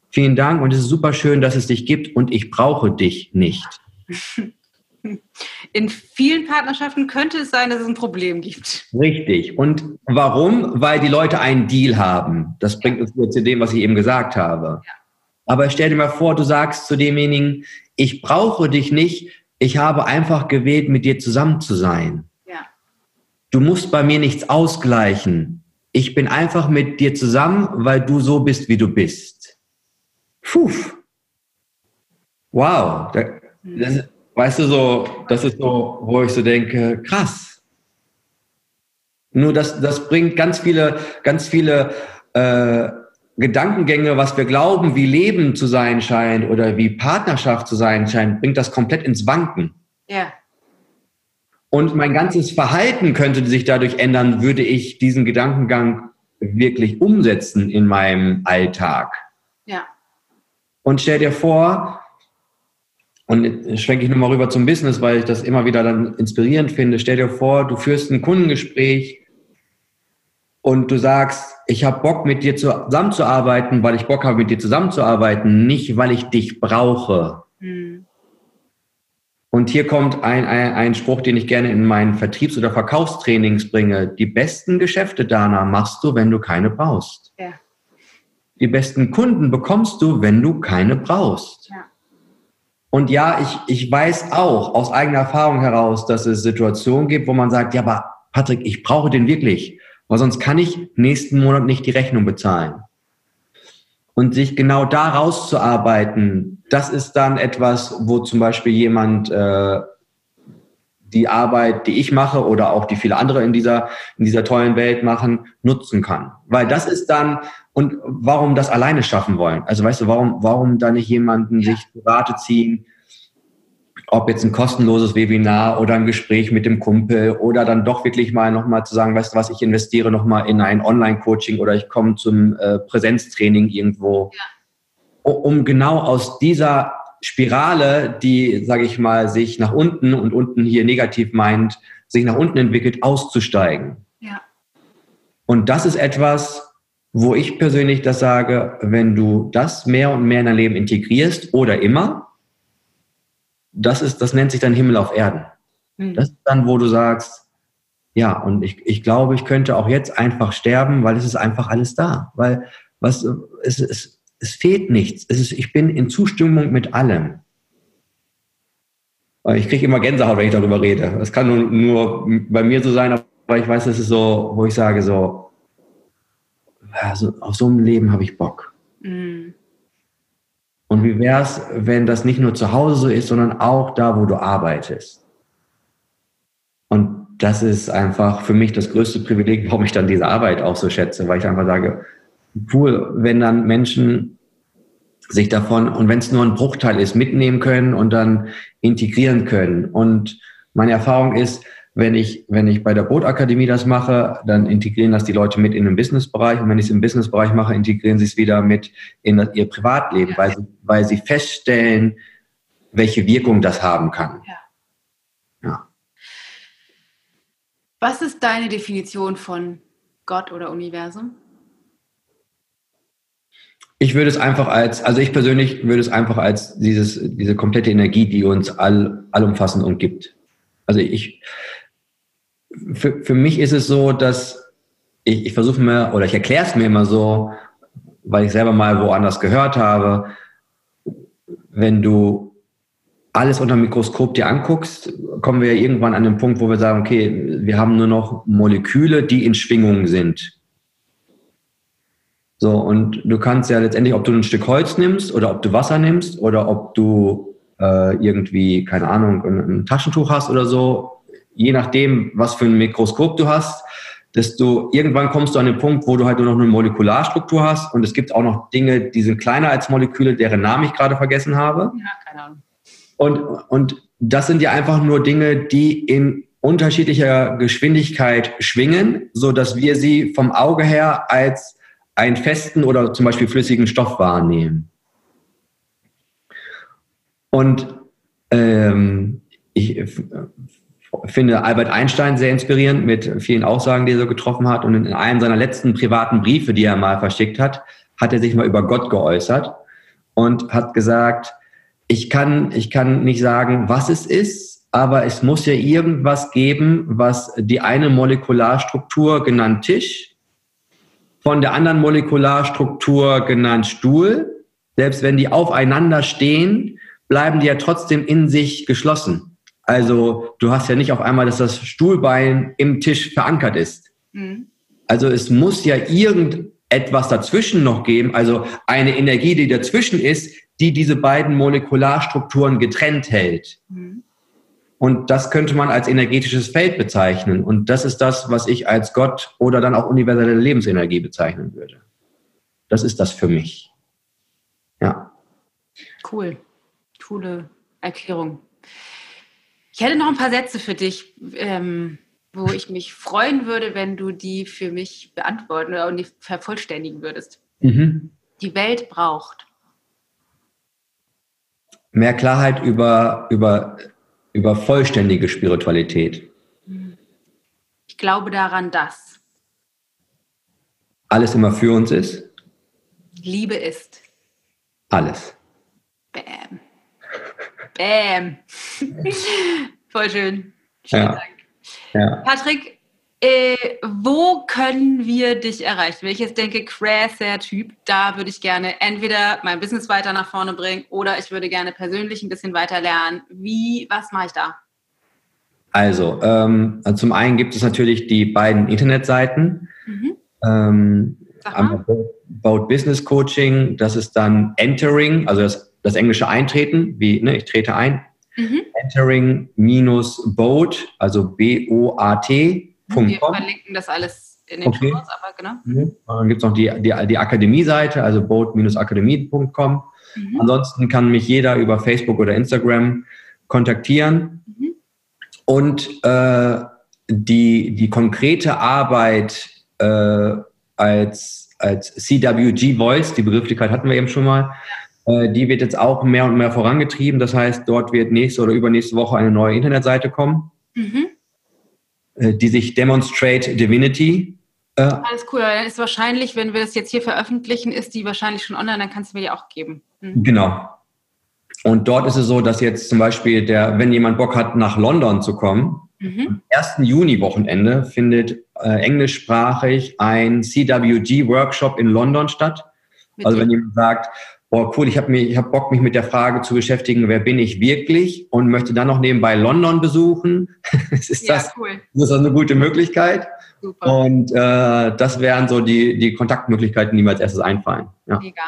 vielen Dank und es ist super schön, dass es dich gibt und ich brauche dich nicht. In vielen Partnerschaften könnte es sein, dass es ein Problem gibt. Richtig. Und warum? Weil die Leute einen Deal haben. Das bringt uns nur zu dem, was ich eben gesagt habe. Ja. Aber stell dir mal vor, du sagst zu demjenigen, ich brauche dich nicht, ich habe einfach gewählt, mit dir zusammen zu sein. Ja. Du musst bei mir nichts ausgleichen. Ich bin einfach mit dir zusammen, weil du so bist, wie du bist. Puh. Wow. Das, weißt du so, das ist so, wo ich so denke, krass. Nur das, das bringt ganz viele, ganz viele äh, Gedankengänge, was wir glauben, wie Leben zu sein scheint oder wie Partnerschaft zu sein scheint, bringt das komplett ins Wanken. Ja. Und mein ganzes Verhalten könnte sich dadurch ändern, würde ich diesen Gedankengang wirklich umsetzen in meinem Alltag. Ja. Und stell dir vor, und schwenke ich nochmal rüber zum Business, weil ich das immer wieder dann inspirierend finde. Stell dir vor, du führst ein Kundengespräch und du sagst, ich habe Bock, mit dir zusammenzuarbeiten, weil ich Bock habe, mit dir zusammenzuarbeiten, nicht weil ich dich brauche. Mhm. Und hier kommt ein, ein, ein Spruch, den ich gerne in meinen Vertriebs- oder Verkaufstrainings bringe. Die besten Geschäfte, Dana, machst du, wenn du keine brauchst. Ja. Die besten Kunden bekommst du, wenn du keine brauchst. Ja. Und ja, ich, ich weiß auch aus eigener Erfahrung heraus, dass es Situationen gibt, wo man sagt, ja, aber Patrick, ich brauche den wirklich, weil sonst kann ich nächsten Monat nicht die Rechnung bezahlen. Und sich genau da rauszuarbeiten, das ist dann etwas, wo zum Beispiel jemand äh, die Arbeit, die ich mache oder auch die viele andere in dieser, in dieser tollen Welt machen, nutzen kann. Weil das ist dann, und warum das alleine schaffen wollen? Also weißt du, warum, warum da nicht jemanden sich zu Rate ziehen, ob jetzt ein kostenloses Webinar oder ein Gespräch mit dem Kumpel oder dann doch wirklich mal nochmal zu sagen, weißt du was, ich investiere nochmal in ein Online-Coaching oder ich komme zum äh, Präsenztraining irgendwo, ja. um genau aus dieser Spirale, die, sage ich mal, sich nach unten und unten hier negativ meint, sich nach unten entwickelt, auszusteigen. Ja. Und das ist etwas, wo ich persönlich das sage, wenn du das mehr und mehr in dein Leben integrierst oder immer, das ist, das nennt sich dann Himmel auf Erden. Mhm. Das ist dann, wo du sagst, ja, und ich, ich glaube, ich könnte auch jetzt einfach sterben, weil es ist einfach alles da. Weil was, es, es, es fehlt nichts. Es ist, ich bin in Zustimmung mit allem. Ich kriege immer Gänsehaut, wenn ich darüber rede. Das kann nur, nur bei mir so sein, aber ich weiß, das ist so, wo ich sage so, also auf so ein Leben habe ich Bock. Mhm. Und wie wäre es, wenn das nicht nur zu Hause so ist, sondern auch da, wo du arbeitest? Und das ist einfach für mich das größte Privileg, warum ich dann diese Arbeit auch so schätze, weil ich einfach sage, cool, wenn dann Menschen sich davon, und wenn es nur ein Bruchteil ist, mitnehmen können und dann integrieren können. Und meine Erfahrung ist, wenn ich, wenn ich bei der Bootakademie das mache, dann integrieren das die Leute mit in den Businessbereich. Und wenn ich es im Businessbereich mache, integrieren sie es wieder mit in das, ihr Privatleben, ja. weil, sie, weil sie feststellen, welche Wirkung das haben kann. Ja. ja. Was ist deine Definition von Gott oder Universum? Ich würde es einfach als, also ich persönlich würde es einfach als dieses, diese komplette Energie, die uns all, allumfassend umgibt. Also ich, für, für mich ist es so, dass ich, ich versuche mir, oder ich erkläre es mir immer so, weil ich selber mal woanders gehört habe, wenn du alles unter dem Mikroskop dir anguckst, kommen wir irgendwann an den Punkt, wo wir sagen, okay, wir haben nur noch Moleküle, die in Schwingungen sind. So, und du kannst ja letztendlich, ob du ein Stück Holz nimmst oder ob du Wasser nimmst oder ob du äh, irgendwie, keine Ahnung, ein, ein Taschentuch hast oder so, je nachdem, was für ein Mikroskop du hast, desto irgendwann kommst du an den Punkt, wo du halt nur noch eine Molekularstruktur hast und es gibt auch noch Dinge, die sind kleiner als Moleküle, deren Namen ich gerade vergessen habe. Ja, keine Ahnung. Und, und das sind ja einfach nur Dinge, die in unterschiedlicher Geschwindigkeit schwingen, so dass wir sie vom Auge her als einen festen oder zum Beispiel flüssigen Stoff wahrnehmen. Und ähm, ich finde Albert Einstein sehr inspirierend mit vielen Aussagen, die er so getroffen hat. Und in einem seiner letzten privaten Briefe, die er mal verschickt hat, hat er sich mal über Gott geäußert und hat gesagt, ich kann, ich kann nicht sagen, was es ist, aber es muss ja irgendwas geben, was die eine Molekularstruktur genannt Tisch, von der anderen Molekularstruktur genannt Stuhl, selbst wenn die aufeinander stehen, bleiben die ja trotzdem in sich geschlossen. Also du hast ja nicht auf einmal, dass das Stuhlbein im Tisch verankert ist. Mhm. Also es muss ja irgendetwas dazwischen noch geben, also eine Energie, die dazwischen ist, die diese beiden Molekularstrukturen getrennt hält. Mhm. Und das könnte man als energetisches Feld bezeichnen. Und das ist das, was ich als Gott oder dann auch universelle Lebensenergie bezeichnen würde. Das ist das für mich. Ja. Cool. Coole Erklärung. Ich hätte noch ein paar Sätze für dich, ähm, wo ich mich freuen würde, wenn du die für mich beantworten oder die vervollständigen würdest. Mhm. Die Welt braucht. Mehr Klarheit über, über, über vollständige Spiritualität. Ich glaube daran, dass alles immer für uns ist. Liebe ist. Alles. Bam. Bam. [LAUGHS] Voll schön. Vielen ja. Dank. Ja. Patrick, äh, wo können wir dich erreichen? Wenn ich jetzt denke, crasser Typ, da würde ich gerne entweder mein Business weiter nach vorne bringen oder ich würde gerne persönlich ein bisschen weiter lernen. Wie, was mache ich da? Also, ähm, also zum einen gibt es natürlich die beiden Internetseiten. Mhm. Ähm, About Business Coaching, das ist dann Entering, also das, das englische Eintreten, wie ne, ich trete ein. Mhm. Entering-Boat, also B-O-A-T.com. Wir verlinken das alles in den okay. Shows, aber genau. Mhm. Dann gibt es noch die, die, die Akademie-Seite, also boat-akademie.com. Mhm. Ansonsten kann mich jeder über Facebook oder Instagram kontaktieren. Mhm. Und äh, die, die konkrete Arbeit äh, als, als CWG Voice, die Begrifflichkeit hatten wir eben schon mal, die wird jetzt auch mehr und mehr vorangetrieben. Das heißt, dort wird nächste oder übernächste Woche eine neue Internetseite kommen, mhm. äh, die sich Demonstrate Divinity. Äh, Alles cool. Dann ist wahrscheinlich, wenn wir das jetzt hier veröffentlichen, ist die wahrscheinlich schon online, dann kannst du mir die auch geben. Mhm. Genau. Und dort ist es so, dass jetzt zum Beispiel der, wenn jemand Bock hat, nach London zu kommen, mhm. am 1. Juni-Wochenende findet äh, englischsprachig ein CWG-Workshop in London statt. Mit also wenn jemand sagt, boah, cool, ich habe hab Bock, mich mit der Frage zu beschäftigen, wer bin ich wirklich und möchte dann noch nebenbei London besuchen. [LAUGHS] ist, ja, das, cool. ist das eine gute Möglichkeit? Super. Und äh, das wären so die, die Kontaktmöglichkeiten, die mir als erstes einfallen. Ja. Mega.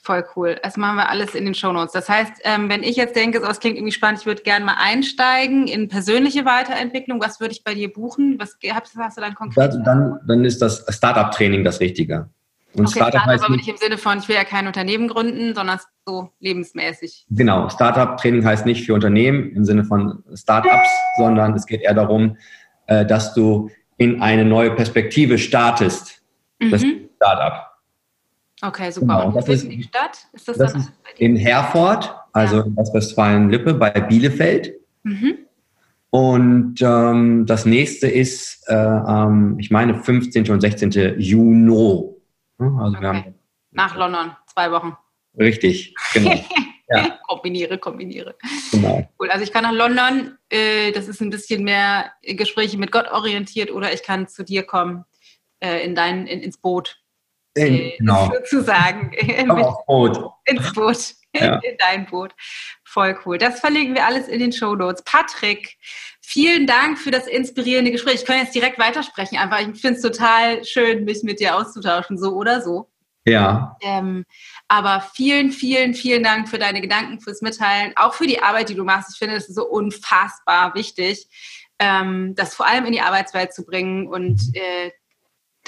Voll cool. Das machen wir alles in den Shownotes. Das heißt, ähm, wenn ich jetzt denke, das klingt irgendwie spannend, ich würde gerne mal einsteigen in persönliche Weiterentwicklung, was würde ich bei dir buchen? Was hast, hast du dann konkret? Dann, dann ist das Startup-Training das Richtige. Und okay, Startup heißt aber nicht im Sinne von, ich will ja kein Unternehmen gründen, sondern so lebensmäßig. Genau, Startup-Training heißt nicht für Unternehmen im Sinne von Startups, sondern es geht eher darum, äh, dass du in eine neue Perspektive startest. Mhm. Das Startup. Okay, super. Genau. Und wo ist die Stadt? Ist das, das dann ist in Herford, also ja. in Westfalen-Lippe bei Bielefeld. Mhm. Und ähm, das nächste ist, äh, ähm, ich meine, 15. und 16. Juni. Also okay. wir haben Nach London, zwei Wochen. Richtig, genau. [LAUGHS] ja. kombiniere, kombiniere. Genau. Cool. Also ich kann nach London, äh, das ist ein bisschen mehr Gespräche mit Gott orientiert, oder ich kann zu dir kommen, äh, in dein, in, ins Boot. In, äh, genau. Sozusagen. [LAUGHS] Aufs Boot. Ins Boot. Ja. [LAUGHS] In dein Boot. Voll cool. Das verlinken wir alles in den Show Notes. Patrick, vielen Dank für das inspirierende Gespräch. Ich kann jetzt direkt weitersprechen. Einfach, ich finde es total schön, mich mit dir auszutauschen, so oder so. Ja. Ähm, aber vielen, vielen, vielen Dank für deine Gedanken, fürs Mitteilen, auch für die Arbeit, die du machst. Ich finde es so unfassbar wichtig, ähm, das vor allem in die Arbeitswelt zu bringen und äh,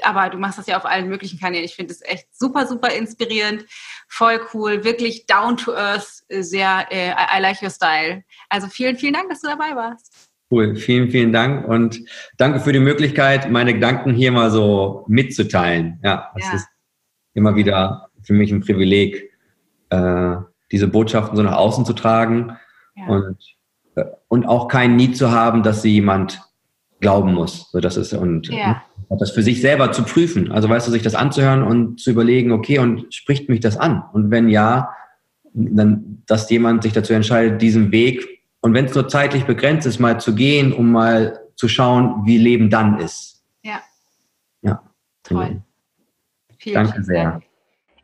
aber du machst das ja auf allen möglichen Kanälen. Ich finde es echt super, super inspirierend, voll cool, wirklich down to earth, sehr, äh, I like your style. Also vielen, vielen Dank, dass du dabei warst. Cool, vielen, vielen Dank und danke für die Möglichkeit, meine Gedanken hier mal so mitzuteilen. Ja, das ja. ist immer wieder für mich ein Privileg, äh, diese Botschaften so nach außen zu tragen ja. und, äh, und auch kein Need zu haben, dass sie jemand glauben muss. So, das ist und ja. das für sich selber zu prüfen. Also weißt du, sich das anzuhören und zu überlegen, okay, und spricht mich das an? Und wenn ja, dann, dass jemand sich dazu entscheidet, diesen Weg und wenn es nur zeitlich begrenzt ist, mal zu gehen, um mal zu schauen, wie Leben dann ist. Ja. Ja. Toll. Vielen Danke sehr. Dank.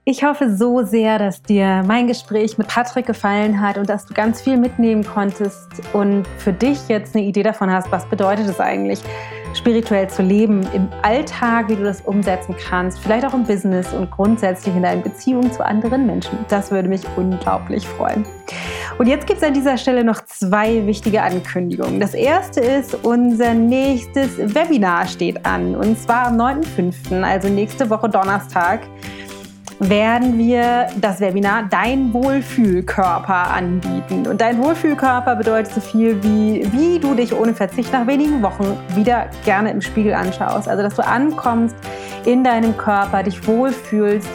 Ich hoffe so sehr, dass dir mein Gespräch mit Patrick gefallen hat und dass du ganz viel mitnehmen konntest und für dich jetzt eine Idee davon hast, was bedeutet es eigentlich, spirituell zu leben im Alltag, wie du das umsetzen kannst, vielleicht auch im Business und grundsätzlich in deinen Beziehungen zu anderen Menschen. Das würde mich unglaublich freuen. Und jetzt gibt es an dieser Stelle noch zwei wichtige Ankündigungen. Das erste ist, unser nächstes Webinar steht an und zwar am 9.5., also nächste Woche Donnerstag werden wir das Webinar Dein Wohlfühlkörper anbieten. Und dein Wohlfühlkörper bedeutet so viel wie, wie du dich ohne Verzicht nach wenigen Wochen wieder gerne im Spiegel anschaust. Also, dass du ankommst in deinem Körper, dich wohlfühlst,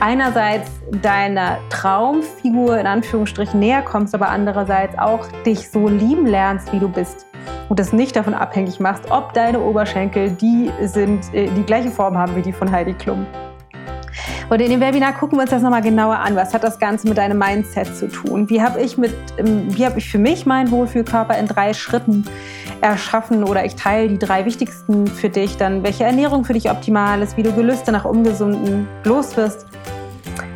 einerseits deiner Traumfigur in Anführungsstrichen näher kommst, aber andererseits auch dich so lieben lernst, wie du bist. Und das nicht davon abhängig machst, ob deine Oberschenkel die sind, äh, die gleiche Form haben wie die von Heidi Klum. Und in dem Webinar gucken wir uns das nochmal genauer an. Was hat das Ganze mit deinem Mindset zu tun? Wie habe ich, ähm, hab ich für mich meinen Wohlfühlkörper in drei Schritten erschaffen oder ich teile die drei wichtigsten für dich, dann welche Ernährung für dich optimal ist, wie du Gelüste nach Ungesunden los wirst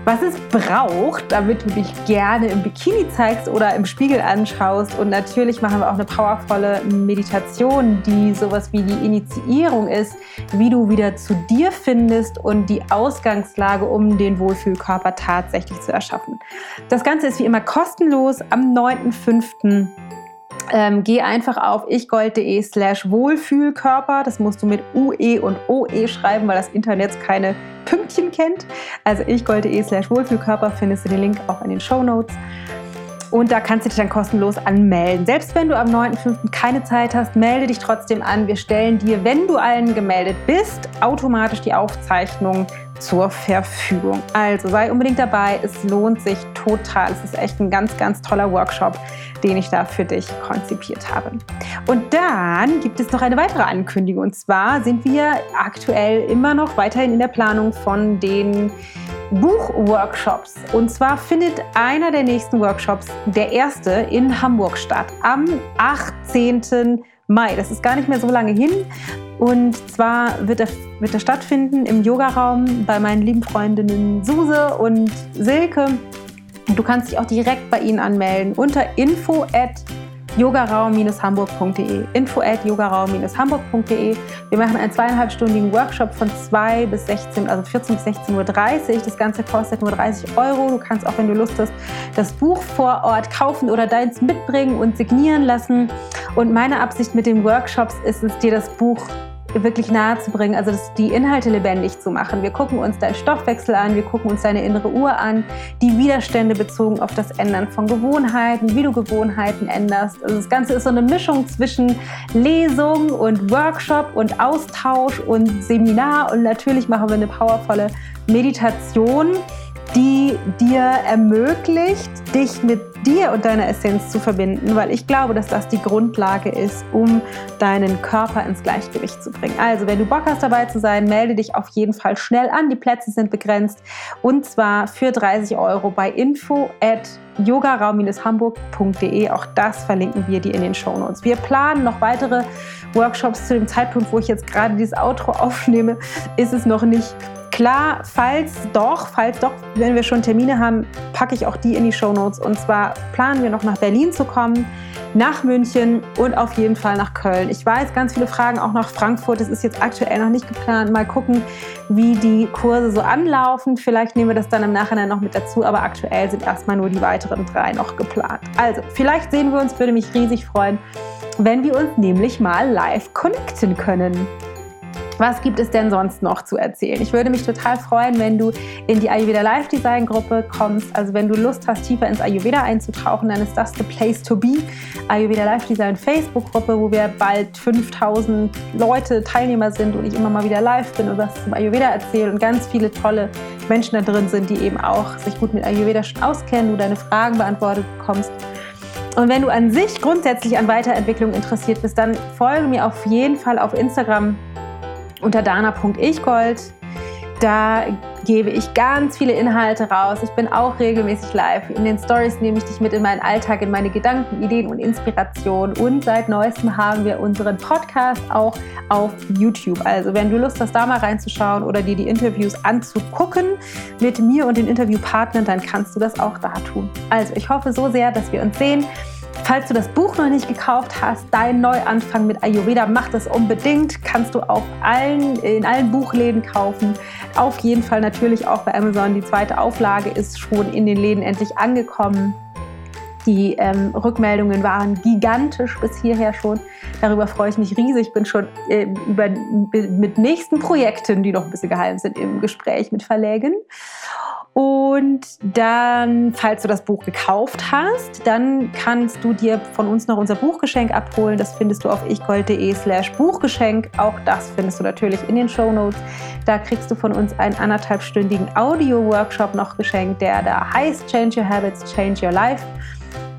was es braucht, damit du dich gerne im Bikini zeigst oder im Spiegel anschaust. Und natürlich machen wir auch eine powervolle Meditation, die sowas wie die Initiierung ist, wie du wieder zu dir findest und die Ausgangslage, um den Wohlfühlkörper tatsächlich zu erschaffen. Das Ganze ist wie immer kostenlos am 9.5. Ähm, geh einfach auf ichgold.de slash Wohlfühlkörper. Das musst du mit UE und OE schreiben, weil das Internet keine Pünktchen kennt. Also ichgold.de slash Wohlfühlkörper findest du den Link auch in den Show Notes. Und da kannst du dich dann kostenlos anmelden. Selbst wenn du am 9.5. keine Zeit hast, melde dich trotzdem an. Wir stellen dir, wenn du allen gemeldet bist, automatisch die Aufzeichnung zur Verfügung. Also sei unbedingt dabei. Es lohnt sich total. Es ist echt ein ganz, ganz toller Workshop, den ich da für dich konzipiert habe. Und dann gibt es noch eine weitere Ankündigung. Und zwar sind wir aktuell immer noch weiterhin in der Planung von den Buchworkshops. Und zwar findet einer der nächsten Workshops, der erste, in Hamburg statt, am 18. Mai. Das ist gar nicht mehr so lange hin. Und zwar wird er, wird er stattfinden im Yogaraum bei meinen lieben Freundinnen Suse und Silke. Du kannst dich auch direkt bei ihnen anmelden unter info at yogaraum-hamburg.de. Info at yogaraum-hamburg.de. Wir machen einen zweieinhalbstündigen Workshop von 2 bis 16, also 14 bis 16.30 Uhr. Das Ganze kostet nur 30 Euro. Du kannst auch, wenn du Lust hast, das Buch vor Ort kaufen oder deins mitbringen und signieren lassen. Und meine Absicht mit den Workshops ist es, dir das Buch wirklich nahe zu bringen, also das, die Inhalte lebendig zu machen. Wir gucken uns deinen Stoffwechsel an, wir gucken uns deine innere Uhr an, die Widerstände bezogen auf das Ändern von Gewohnheiten, wie du Gewohnheiten änderst. Also das Ganze ist so eine Mischung zwischen Lesung und Workshop und Austausch und Seminar und natürlich machen wir eine powervolle Meditation die dir ermöglicht, dich mit dir und deiner Essenz zu verbinden, weil ich glaube, dass das die Grundlage ist, um deinen Körper ins Gleichgewicht zu bringen. Also, wenn du Bock hast dabei zu sein, melde dich auf jeden Fall schnell an. Die Plätze sind begrenzt und zwar für 30 Euro bei info at yogaraum-hamburg.de. Auch das verlinken wir dir in den Show Notes. Wir planen noch weitere Workshops zu dem Zeitpunkt, wo ich jetzt gerade dieses Outro aufnehme, ist es noch nicht Klar, falls doch, falls doch, wenn wir schon Termine haben, packe ich auch die in die Show Notes. Und zwar planen wir noch nach Berlin zu kommen, nach München und auf jeden Fall nach Köln. Ich weiß, ganz viele Fragen auch nach Frankfurt. Das ist jetzt aktuell noch nicht geplant. Mal gucken, wie die Kurse so anlaufen. Vielleicht nehmen wir das dann im Nachhinein noch mit dazu. Aber aktuell sind erstmal nur die weiteren drei noch geplant. Also, vielleicht sehen wir uns, würde mich riesig freuen, wenn wir uns nämlich mal live connecten können. Was gibt es denn sonst noch zu erzählen? Ich würde mich total freuen, wenn du in die Ayurveda Live Design Gruppe kommst. Also wenn du Lust hast, tiefer ins Ayurveda einzutauchen, dann ist das the place to be. Ayurveda Live Design Facebook Gruppe, wo wir bald 5000 Leute, Teilnehmer sind und ich immer mal wieder live bin und was zum Ayurveda erzähle und ganz viele tolle Menschen da drin sind, die eben auch sich gut mit Ayurveda schon auskennen, du deine Fragen beantwortet bekommst. Und wenn du an sich grundsätzlich an Weiterentwicklung interessiert bist, dann folge mir auf jeden Fall auf Instagram unter dana.ichgold. Da gebe ich ganz viele Inhalte raus. Ich bin auch regelmäßig live. In den Stories nehme ich dich mit in meinen Alltag, in meine Gedanken, Ideen und Inspiration. Und seit neuestem haben wir unseren Podcast auch auf YouTube. Also wenn du Lust hast, da mal reinzuschauen oder dir die Interviews anzugucken mit mir und den Interviewpartnern, dann kannst du das auch da tun. Also ich hoffe so sehr, dass wir uns sehen. Falls du das Buch noch nicht gekauft hast, dein Neuanfang mit Ayurveda, mach das unbedingt. Kannst du auf allen, in allen Buchläden kaufen. Auf jeden Fall natürlich auch bei Amazon. Die zweite Auflage ist schon in den Läden endlich angekommen. Die ähm, Rückmeldungen waren gigantisch bis hierher schon. Darüber freue ich mich riesig. Ich bin schon äh, über, mit nächsten Projekten, die noch ein bisschen geheim sind, im Gespräch mit Verlägen. Und dann, falls du das Buch gekauft hast, dann kannst du dir von uns noch unser Buchgeschenk abholen. Das findest du auf ichgold.de slash Buchgeschenk. Auch das findest du natürlich in den Show Notes. Da kriegst du von uns einen anderthalbstündigen Audio-Workshop noch geschenkt, der da heißt Change Your Habits, Change Your Life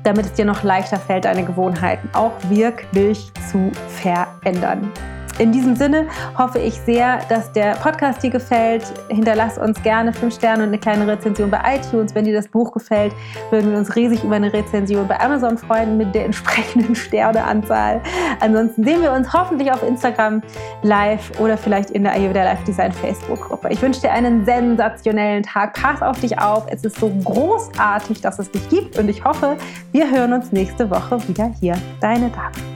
damit es dir noch leichter fällt, deine Gewohnheiten auch wirklich zu verändern. In diesem Sinne hoffe ich sehr, dass der Podcast dir gefällt. Hinterlass uns gerne fünf Sterne und eine kleine Rezension bei iTunes. Wenn dir das Buch gefällt, würden wir uns riesig über eine Rezension bei Amazon freuen mit der [LAUGHS] entsprechenden Sterneanzahl. Ansonsten sehen wir uns hoffentlich auf Instagram live oder vielleicht in der Ayurveda Live Design Facebook-Gruppe. Ich wünsche dir einen sensationellen Tag. Pass auf dich auf. Es ist so großartig, dass es dich gibt und ich hoffe, wir hören uns nächste Woche wieder hier. Deine Damen.